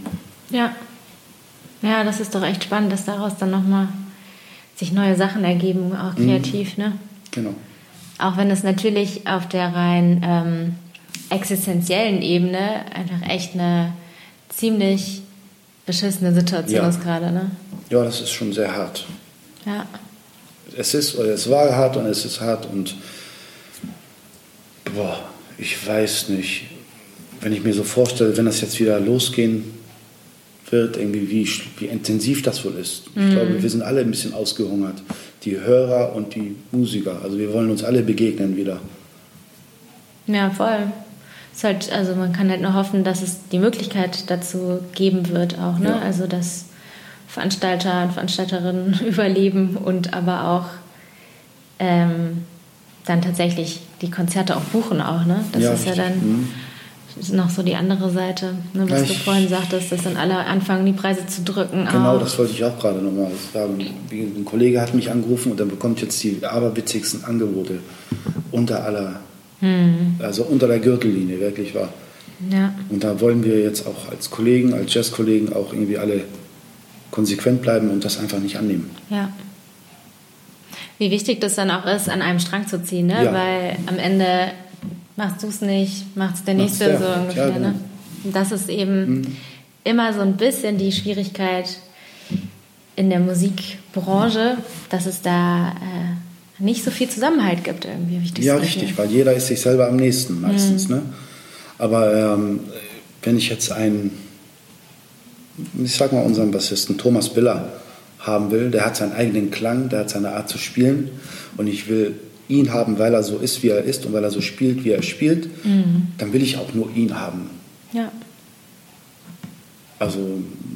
A: Ja. Ja, das ist doch echt spannend, dass daraus dann nochmal sich neue Sachen ergeben, auch kreativ, ne?
J: Genau.
A: Auch wenn es natürlich auf der rein ähm, existenziellen Ebene einfach echt eine ziemlich beschissene Situation
J: Ja.
A: ist gerade, ne?
J: Ja, das ist schon sehr hart.
A: Ja.
J: Es ist, oder es war hart und es ist hart und boah, ich weiß nicht. Wenn ich mir so vorstelle, wenn das jetzt wieder losgehen wird, irgendwie wie, wie intensiv das wohl ist. Ich glaube, wir sind alle ein bisschen ausgehungert. Die Hörer und die Musiker. Also wir wollen uns alle begegnen wieder.
A: Ja, voll. Ist halt, also man kann halt nur hoffen, dass es die Möglichkeit dazu geben wird auch, ne?
J: Ja.
A: Also dass Veranstalter und Veranstalterinnen <laughs> überleben und aber auch ähm, dann tatsächlich die Konzerte auch buchen auch, ne? Das
J: Ja,
A: ist ja dann
J: Mhm.
A: ist noch so die andere Seite, ne, was
J: Ja,
A: du
J: ich-
A: vorhin sagtest, dass dann alle anfangen, die Preise zu drücken.
J: Genau,
A: auch.
J: das wollte ich auch gerade nochmal sagen. Ein Kollege hat mich angerufen und dann bekommt jetzt die aberwitzigsten Angebote unter aller, also unter der Gürtellinie, wirklich wahr.
A: Ja,
J: Und da wollen wir jetzt auch als Kollegen, als Jazzkollegen auch irgendwie alle konsequent bleiben und das einfach nicht annehmen.
A: ja. Wie wichtig das dann auch ist, an einem Strang zu ziehen, ne?
J: Ja.
A: Weil am Ende machst du es nicht, macht es der Nächste
J: der.
A: so ungefähr.
J: Ja, genau.
A: ne? Und das ist eben immer so ein bisschen die Schwierigkeit in der Musikbranche, dass es da äh, nicht so viel Zusammenhalt gibt irgendwie. ich das
J: Ja, richtig, weil jeder ist sich selber am nächsten meistens. Ne? Aber ähm, wenn ich jetzt einen, ich sag mal unseren Bassisten Thomas Biller haben will, der hat seinen eigenen Klang, der hat seine Art zu spielen und ich will ihn haben, weil er so ist, wie er ist und weil er so spielt, wie er spielt, dann will ich auch nur ihn haben.
A: Ja.
J: Also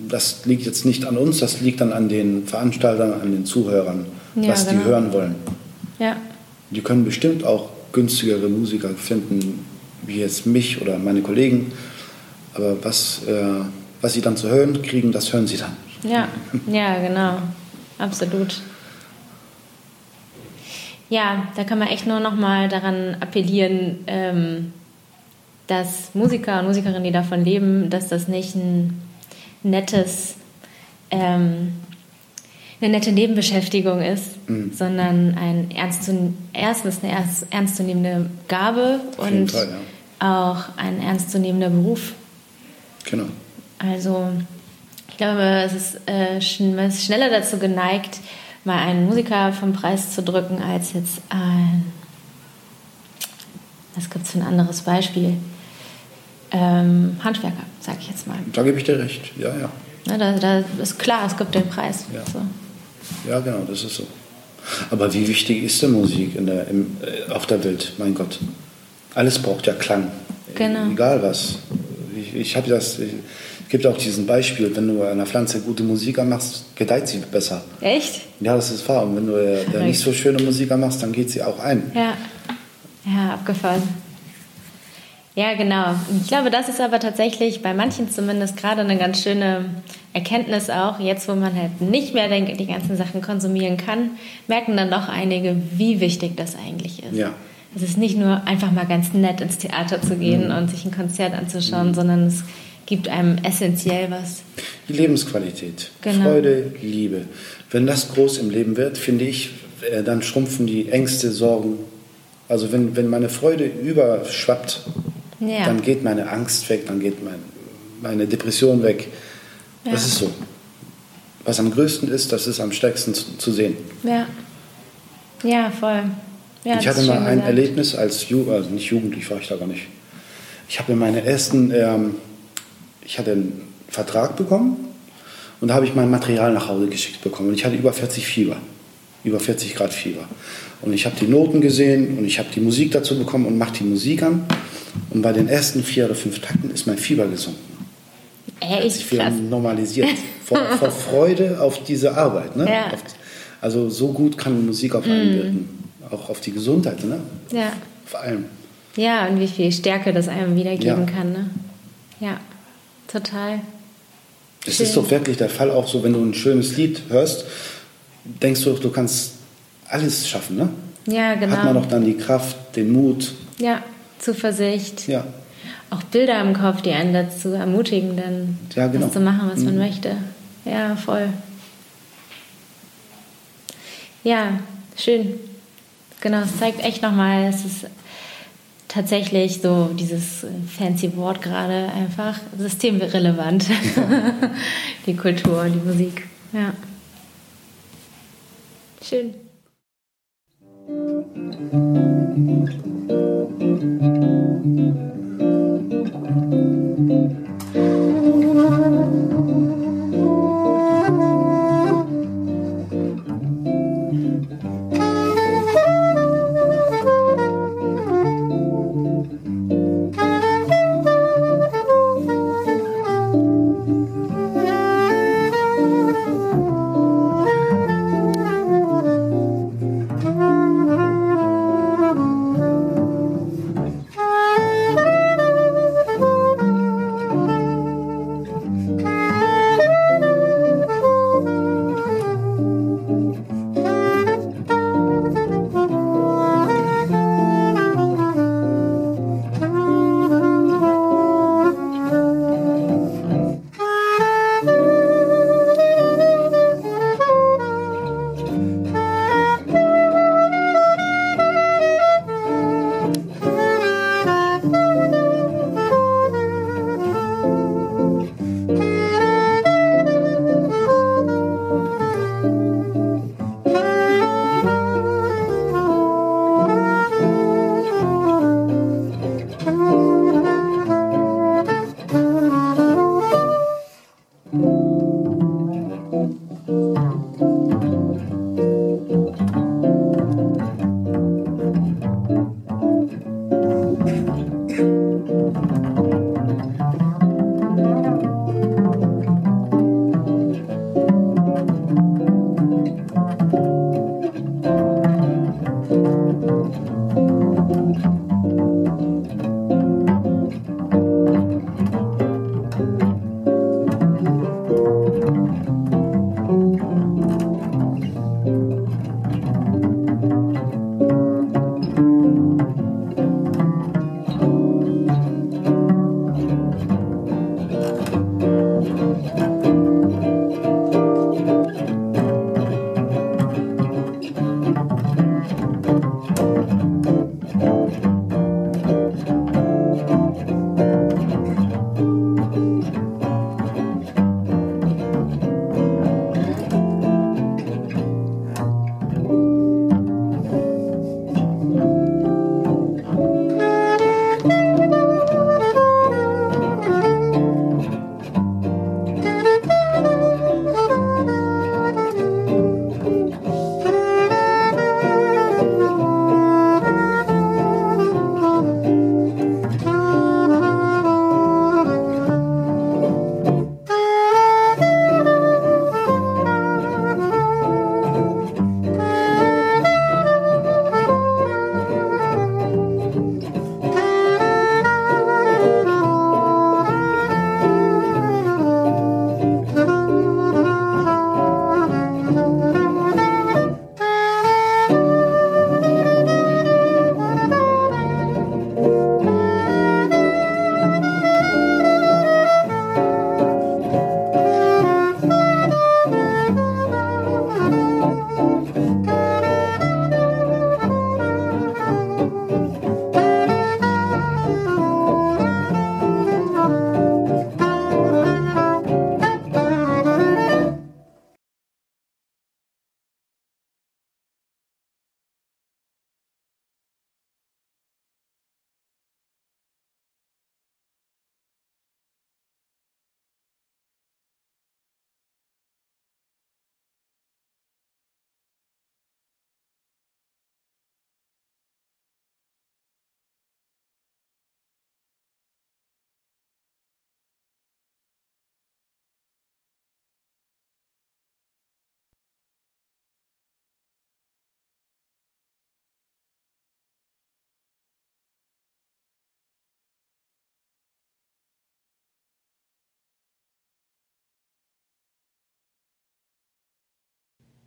J: das liegt jetzt nicht an uns, das liegt dann an den Veranstaltern, an den Zuhörern,
A: Ja,
J: was die
A: genau.
J: hören wollen.
A: Ja.
J: Die können bestimmt auch günstigere Musiker finden, wie jetzt mich oder meine Kollegen. Aber was, äh, was sie dann zu hören kriegen, das hören sie dann.
A: Ja, ja, genau. Absolut. Ja, da kann man echt nur noch mal daran appellieren, ähm, dass Musiker und Musikerinnen, die davon leben, dass das nicht ein nettes, ähm, eine nette Nebenbeschäftigung ist, sondern ein erstens eine ernst, ernstzunehmende Gabe und
J: Fall,
A: auch ein ernstzunehmender Beruf.
J: Genau.
A: Also ich glaube, es ist, äh, schn- man ist schneller dazu geneigt, mal einen Musiker vom Preis zu drücken, als jetzt ein, was gibt es für ein anderes Beispiel? Ähm, Handwerker, sage ich jetzt mal.
J: Da gebe ich dir recht. Ja, ja.
A: Ne, da, da ist klar, es gibt den Preis.
J: Ja.
A: So.
J: Ja, genau, das ist so. Aber wie wichtig ist denn Musik in der, im, äh, auf der Welt? Mein Gott. Alles braucht ja Klang.
A: Genau.
J: Egal was. Ich, ich habe das. Ich, es gibt auch diesen Beispiel, wenn du einer Pflanze gute Musik machst, gedeiht sie besser.
A: Echt?
J: Ja, das ist wahr. Und wenn du
A: Verrückt.
J: nicht so schöne Musik machst, dann geht sie auch ein.
A: Ja. Ja, abgefahren. Ja, genau. Ich glaube, das ist aber tatsächlich bei manchen zumindest gerade eine ganz schöne Erkenntnis auch. Jetzt, wo man halt nicht mehr die, die ganzen Sachen konsumieren kann, merken dann doch einige, wie wichtig das eigentlich ist.
J: Ja.
A: Es ist nicht nur einfach mal ganz nett ins Theater zu gehen
J: Mhm.
A: und sich ein Konzert anzuschauen, sondern es gibt einem essentiell was.
J: Die Lebensqualität,
A: Genau.
J: Freude, Liebe. Wenn das groß im Leben wird, finde ich, äh, dann schrumpfen die Ängste, Sorgen. Also wenn, wenn meine Freude überschwappt,
A: Ja.
J: dann geht meine Angst weg, dann geht mein, meine Depression weg. Das
A: Ja.
J: ist so. Was am größten ist, das ist am stärksten zu, zu sehen.
A: Ja. Ja, voll. Ja,
J: ich
A: das
J: hatte mal ein
A: gesagt.
J: Erlebnis als Ju also nicht Jugendlich war ich da gar nicht. Ich habe meine ersten, ähm, ich hatte einen Vertrag bekommen und da habe ich mein Material nach Hause geschickt bekommen. Und ich hatte über 40 Fieber, über 40 Grad Fieber. Und ich habe die Noten gesehen und ich habe die Musik dazu bekommen und mache die Musik an. Und bei den ersten vier oder fünf Takten ist mein Fieber gesunken.
A: Echt
J: sich wieder normalisiert. <laughs> Vor, vor Freude auf diese Arbeit. Ne?
A: Ja.
J: Auf, also so gut kann Musik auf einen
A: Mhm.
J: wirken. Auch auf die Gesundheit, ne?
A: Ja.
J: Vor allem.
A: Ja, und wie viel Stärke das einem wiedergeben
J: Ja.
A: kann, ne? Ja, total.
J: Es
A: Schön.
J: ist doch wirklich der Fall auch so, wenn du ein schönes Lied hörst, denkst du, du kannst alles schaffen, ne?
A: Ja, genau.
J: Hat man doch dann die Kraft, den Mut,
A: Ja, Zuversicht.
J: ja
A: auch Bilder im Kopf, die einen dazu ermutigen, dann
J: ja, genau.
A: das zu machen, was man
J: mhm.
A: möchte. Ja, voll. Ja, schön. Genau, es zeigt echt nochmal, es ist tatsächlich so dieses fancy Wort gerade einfach systemrelevant. Ja. <laughs> die Kultur, die Musik. Ja. Schön. Musik Thank you.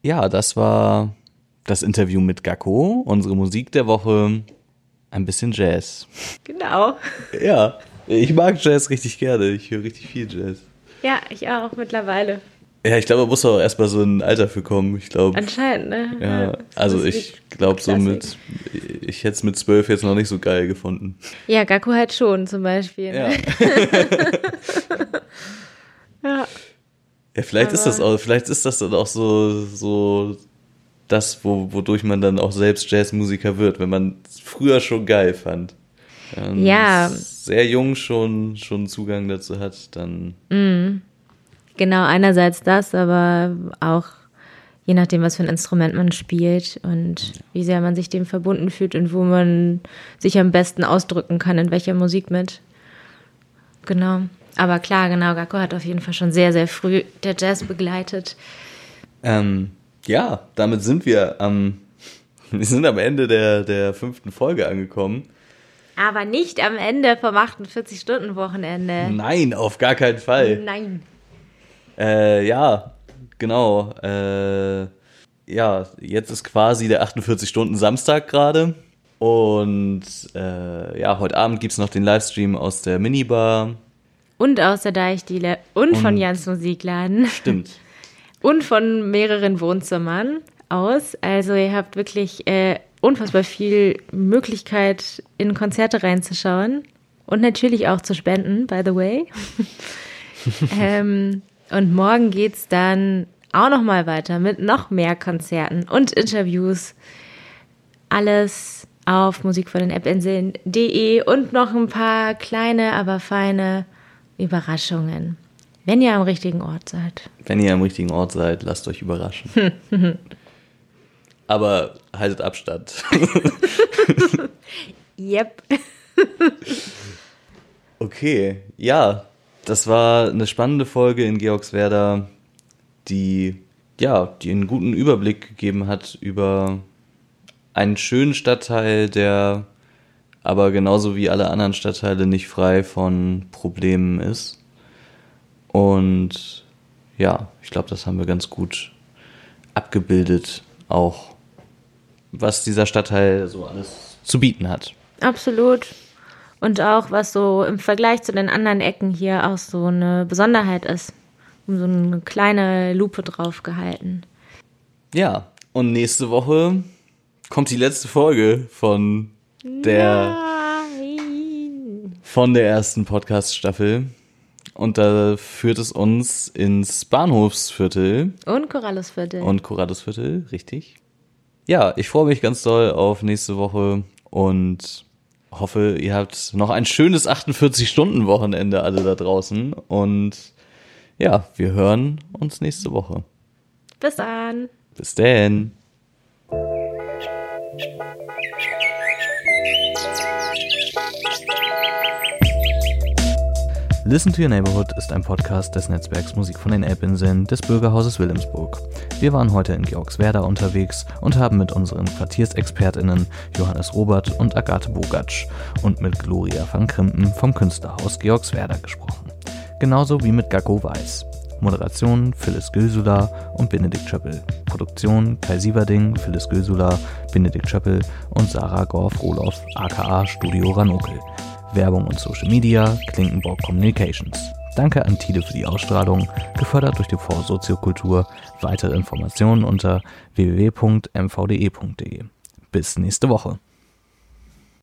B: Ja, das war das Interview mit Gakko, unsere Musik der Woche, ein bisschen Jazz.
A: Genau.
B: Ja, ich mag Jazz richtig gerne. Ich höre richtig viel Jazz.
A: Ja, ich auch mittlerweile.
B: Ja, ich glaube, man muss auch erstmal so ein Alter für kommen. Ich glaube.
A: Anscheinend, ne?
B: Ja, also ich glaube so mit, ich hätte es mit zwölf jetzt noch nicht so geil gefunden.
A: Ja, Gaku halt schon zum Beispiel. Ne? ja. <laughs> <laughs>
B: Ja, vielleicht
A: Aber-
B: ist das auch, vielleicht ist das dann auch so, so das, wo, wodurch man dann auch selbst Jazzmusiker wird, wenn man es früher schon geil fand. Ähm,
A: Ja.
B: Sehr jung schon, schon Zugang dazu hat, dann.
A: Mhm. Genau, einerseits das, aber auch je nachdem, was für ein Instrument man spielt und wie sehr man sich dem verbunden fühlt und wo man sich am besten ausdrücken kann, in welcher Musik mit. Genau. Aber klar, genau, Gakko hat auf jeden Fall schon sehr, sehr früh der Jazz begleitet.
B: Ähm, ja, damit sind wir am, <laughs> wir sind am Ende der, der fünften Folge angekommen.
A: Aber nicht am Ende vom 48-Stunden-Wochenende.
B: Nein, auf gar keinen Fall.
A: Nein.
B: Äh, ja, genau. Äh, ja, jetzt ist quasi der 48-Stunden-Samstag gerade. Und äh, ja, heute Abend gibt es noch den Livestream aus der Minibar.
A: Und aus der Deichdiele und, von
B: Und-
A: Jans Musikladen.
B: Stimmt. <laughs>
A: und von mehreren Wohnzimmern aus. Also ihr habt wirklich äh, unfassbar viel Möglichkeit, in Konzerte reinzuschauen und natürlich auch zu spenden, by the way. <laughs> ähm, und morgen geht's dann auch noch mal weiter mit noch mehr Konzerten und Interviews. Alles auf Musik von den App-Inseln.de und noch ein paar kleine, aber feine Überraschungen. Wenn ihr am richtigen Ort seid.
B: Wenn ihr am richtigen Ort seid, lasst euch überraschen. <laughs> Aber haltet Abstand. <laughs>
A: Yep. <laughs>
B: Okay, ja, das war eine spannende Folge in Georgswerda, die ja, die einen guten Überblick gegeben hat über einen schönen Stadtteil, der aber genauso wie alle anderen Stadtteile nicht frei von Problemen ist. Und ja, ich glaube, das haben wir ganz gut abgebildet, auch was dieser Stadtteil so alles zu bieten hat.
A: Absolut. Und auch, was so im Vergleich zu den anderen Ecken hier auch so eine Besonderheit ist. Um so eine kleine Lupe drauf gehalten.
B: Ja, und nächste Woche kommt die letzte Folge von der von der ersten Podcast-Staffel. Und da führt es uns ins Bahnhofsviertel
A: Und Corallusviertel.
B: und Corradusviertel, richtig. Ja, ich freue mich ganz doll auf nächste Woche und hoffe, ihr habt noch ein schönes 48-Stunden-Wochenende alle da draußen. Und ja, wir hören uns nächste Woche.
A: Bis dann.
B: Bis dann.
C: Listen to Your Neighborhood ist ein Podcast des Netzwerks Musik von den Elbinseln des Bürgerhauses Wilhelmsburg. Wir waren heute in Georgswerda unterwegs und haben mit unseren QuartiersexpertInnen Johannes Robert und Agathe Bogatsch und mit Gloria van Krimpen vom Künstlerhaus Georgswerda gesprochen. Genauso wie mit Gakko Weiß. Moderation Phyllis Gülsula und Benedikt Schöppel. Produktion Kai Sieverding, Phyllis Gülsula, Benedikt Schöppel und Sarah Gorf-Roloff aka Studio Ranokel. Werbung und Social Media Klinkenborg Communications. Danke an Tide für die Ausstrahlung, gefördert durch die Fonds Soziokultur. Weitere Informationen unter www.mvde.de. Bis nächste Woche.